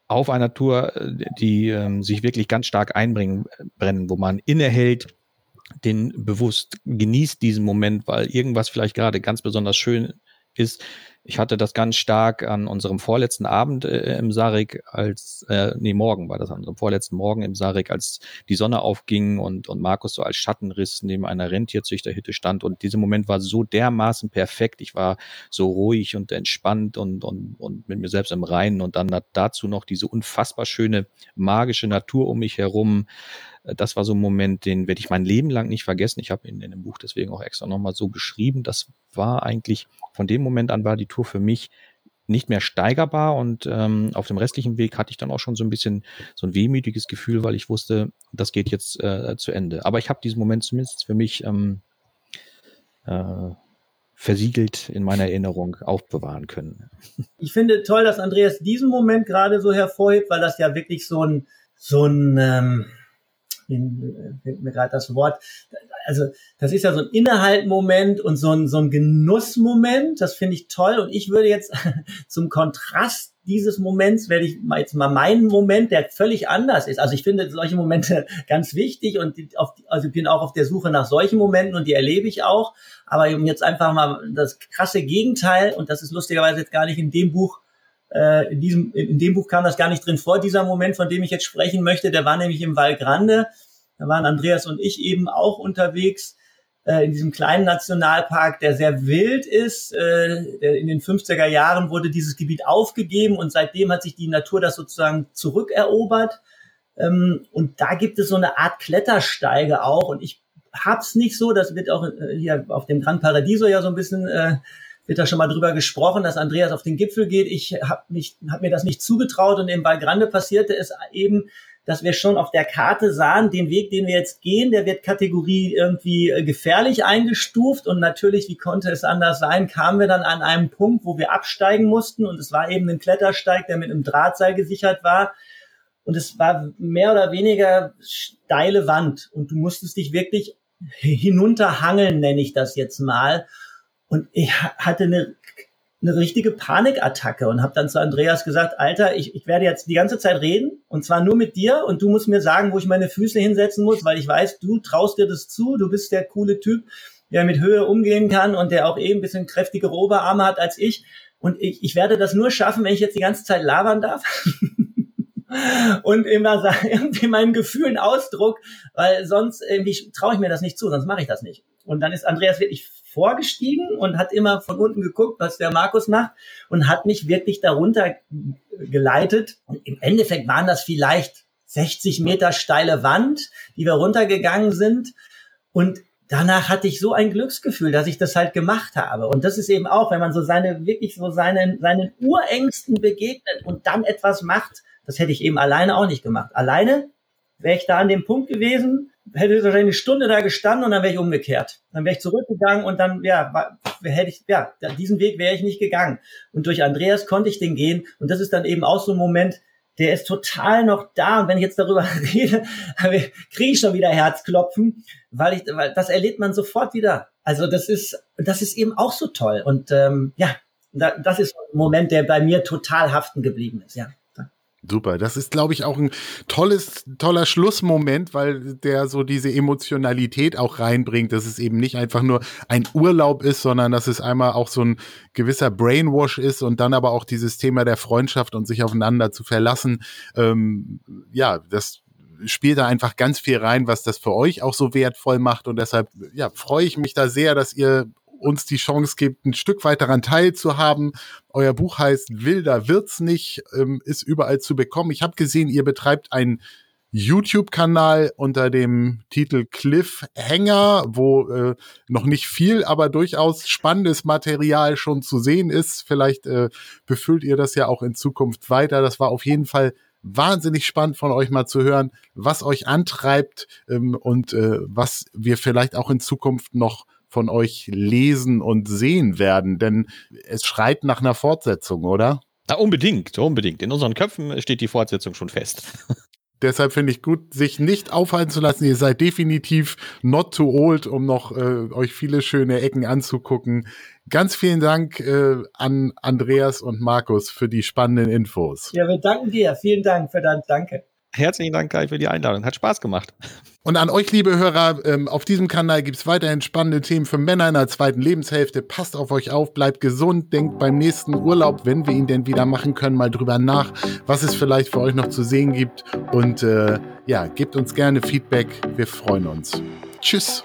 auf einer Tour, äh, die ähm, sich wirklich ganz stark einbringen, brennen, wo man innehält, den bewusst genießt diesen Moment, weil irgendwas vielleicht gerade ganz besonders schön ist. Ich hatte das ganz stark an unserem vorletzten Abend äh, im Sarik, als, äh, nee, morgen war das, an unserem vorletzten Morgen im Sarik, als die Sonne aufging und, und Markus so als Schattenriss neben einer Rentierzüchterhütte stand. Und dieser Moment war so dermaßen perfekt. Ich war so ruhig und entspannt und, und, und mit mir selbst im Reinen. Und dann dazu noch diese unfassbar schöne, magische Natur um mich herum das war so ein Moment, den werde ich mein Leben lang nicht vergessen. Ich habe ihn in dem Buch deswegen auch extra nochmal so geschrieben. Das war eigentlich, von dem Moment an war die Tour für mich nicht mehr steigerbar und ähm, auf dem restlichen Weg hatte ich dann auch schon so ein bisschen so ein wehmütiges Gefühl, weil ich wusste, das geht jetzt äh, zu Ende. Aber ich habe diesen Moment zumindest für mich ähm, äh, versiegelt in meiner Erinnerung aufbewahren können.
Ich finde toll, dass Andreas diesen Moment gerade so hervorhebt, weil das ja wirklich so ein so ein ähm, fehlt mir gerade das Wort. Also das ist ja so ein Innehaltmoment und so ein, so ein Genussmoment. Das finde ich toll. Und ich würde jetzt zum Kontrast dieses Moments werde ich mal jetzt mal meinen Moment, der völlig anders ist. Also ich finde solche Momente ganz wichtig und auf, also ich bin auch auf der Suche nach solchen Momenten und die erlebe ich auch. Aber jetzt einfach mal das krasse Gegenteil und das ist lustigerweise jetzt gar nicht in dem Buch äh, in, diesem, in dem Buch kam das gar nicht drin vor, dieser Moment, von dem ich jetzt sprechen möchte. Der war nämlich im Val Grande. Da waren Andreas und ich eben auch unterwegs äh, in diesem kleinen Nationalpark, der sehr wild ist. Äh, in den 50er Jahren wurde dieses Gebiet aufgegeben und seitdem hat sich die Natur das sozusagen zurückerobert. Ähm, und da gibt es so eine Art Klettersteige auch. Und ich hab's nicht so, das wird auch äh, hier auf dem Gran Paradiso ja so ein bisschen äh, wird da schon mal drüber gesprochen, dass Andreas auf den Gipfel geht. Ich habe hab mir das nicht zugetraut und im Valgrande passierte es eben, dass wir schon auf der Karte sahen, den Weg, den wir jetzt gehen, der wird Kategorie irgendwie äh, gefährlich eingestuft und natürlich, wie konnte es anders sein, kamen wir dann an einem Punkt, wo wir absteigen mussten und es war eben ein Klettersteig, der mit einem Drahtseil gesichert war und es war mehr oder weniger steile Wand und du musstest dich wirklich hinunterhangeln, nenne ich das jetzt mal. Und ich hatte eine, eine richtige Panikattacke und habe dann zu Andreas gesagt, Alter, ich, ich werde jetzt die ganze Zeit reden und zwar nur mit dir und du musst mir sagen, wo ich meine Füße hinsetzen muss, weil ich weiß, du traust dir das zu, du bist der coole Typ, der mit Höhe umgehen kann und der auch eben ein bisschen kräftigere Oberarme hat als ich. Und ich, ich werde das nur schaffen, wenn ich jetzt die ganze Zeit labern darf. und immer sagen, irgendwie meinen Gefühlen Ausdruck, weil sonst irgendwie traue ich mir das nicht zu, sonst mache ich das nicht. Und dann ist Andreas wirklich vorgestiegen und hat immer von unten geguckt, was der Markus macht und hat mich wirklich darunter geleitet. Und im Endeffekt waren das vielleicht 60 Meter steile Wand, die wir runtergegangen sind. Und danach hatte ich so ein Glücksgefühl, dass ich das halt gemacht habe. Und das ist eben auch, wenn man so seine, wirklich so seinen, seinen Urängsten begegnet und dann etwas macht, das hätte ich eben alleine auch nicht gemacht. Alleine wäre ich da an dem Punkt gewesen, hätte ich wahrscheinlich eine Stunde da gestanden und dann wäre ich umgekehrt. Dann wäre ich zurückgegangen und dann, ja, hätte ich, ja, diesen Weg wäre ich nicht gegangen. Und durch Andreas konnte ich den gehen. Und das ist dann eben auch so ein Moment, der ist total noch da. Und wenn ich jetzt darüber rede, kriege ich schon wieder Herzklopfen, weil ich, weil das erlebt man sofort wieder. Also das ist, das ist eben auch so toll. Und ähm, ja, das ist ein Moment, der bei mir total haften geblieben ist, ja.
Super, das ist, glaube ich, auch ein tolles, toller Schlussmoment, weil der so diese Emotionalität auch reinbringt, dass es eben nicht einfach nur ein Urlaub ist, sondern dass es einmal auch so ein gewisser Brainwash ist und dann aber auch dieses Thema der Freundschaft und sich aufeinander zu verlassen. Ähm, ja, das spielt da einfach ganz viel rein, was das für euch auch so wertvoll macht und deshalb ja, freue ich mich da sehr, dass ihr uns die Chance gibt, ein Stück weit daran teilzuhaben. Euer Buch heißt Wilder wird's nicht, ähm, ist überall zu bekommen. Ich habe gesehen, ihr betreibt einen YouTube-Kanal unter dem Titel Cliffhanger, wo äh, noch nicht viel, aber durchaus spannendes Material schon zu sehen ist. Vielleicht äh, befüllt ihr das ja auch in Zukunft weiter. Das war auf jeden Fall wahnsinnig spannend von euch mal zu hören, was euch antreibt ähm, und äh, was wir vielleicht auch in Zukunft noch von euch lesen und sehen werden, denn es schreit nach einer Fortsetzung, oder?
Na, unbedingt, unbedingt. In unseren Köpfen steht die Fortsetzung schon fest.
Deshalb finde ich gut, sich nicht aufhalten zu lassen. Ihr seid definitiv not too old, um noch äh, euch viele schöne Ecken anzugucken. Ganz vielen Dank äh, an Andreas und Markus für die spannenden Infos.
Ja, wir danken dir. Vielen Dank für dein Danke.
Herzlichen Dank, Kai, für die Einladung. Hat Spaß gemacht.
Und an euch, liebe Hörer, ähm, auf diesem Kanal gibt es weiterhin spannende Themen für Männer in der zweiten Lebenshälfte. Passt auf euch auf, bleibt gesund, denkt beim nächsten Urlaub, wenn wir ihn denn wieder machen können, mal drüber nach, was es vielleicht für euch noch zu sehen gibt. Und äh, ja, gebt uns gerne Feedback. Wir freuen uns. Tschüss.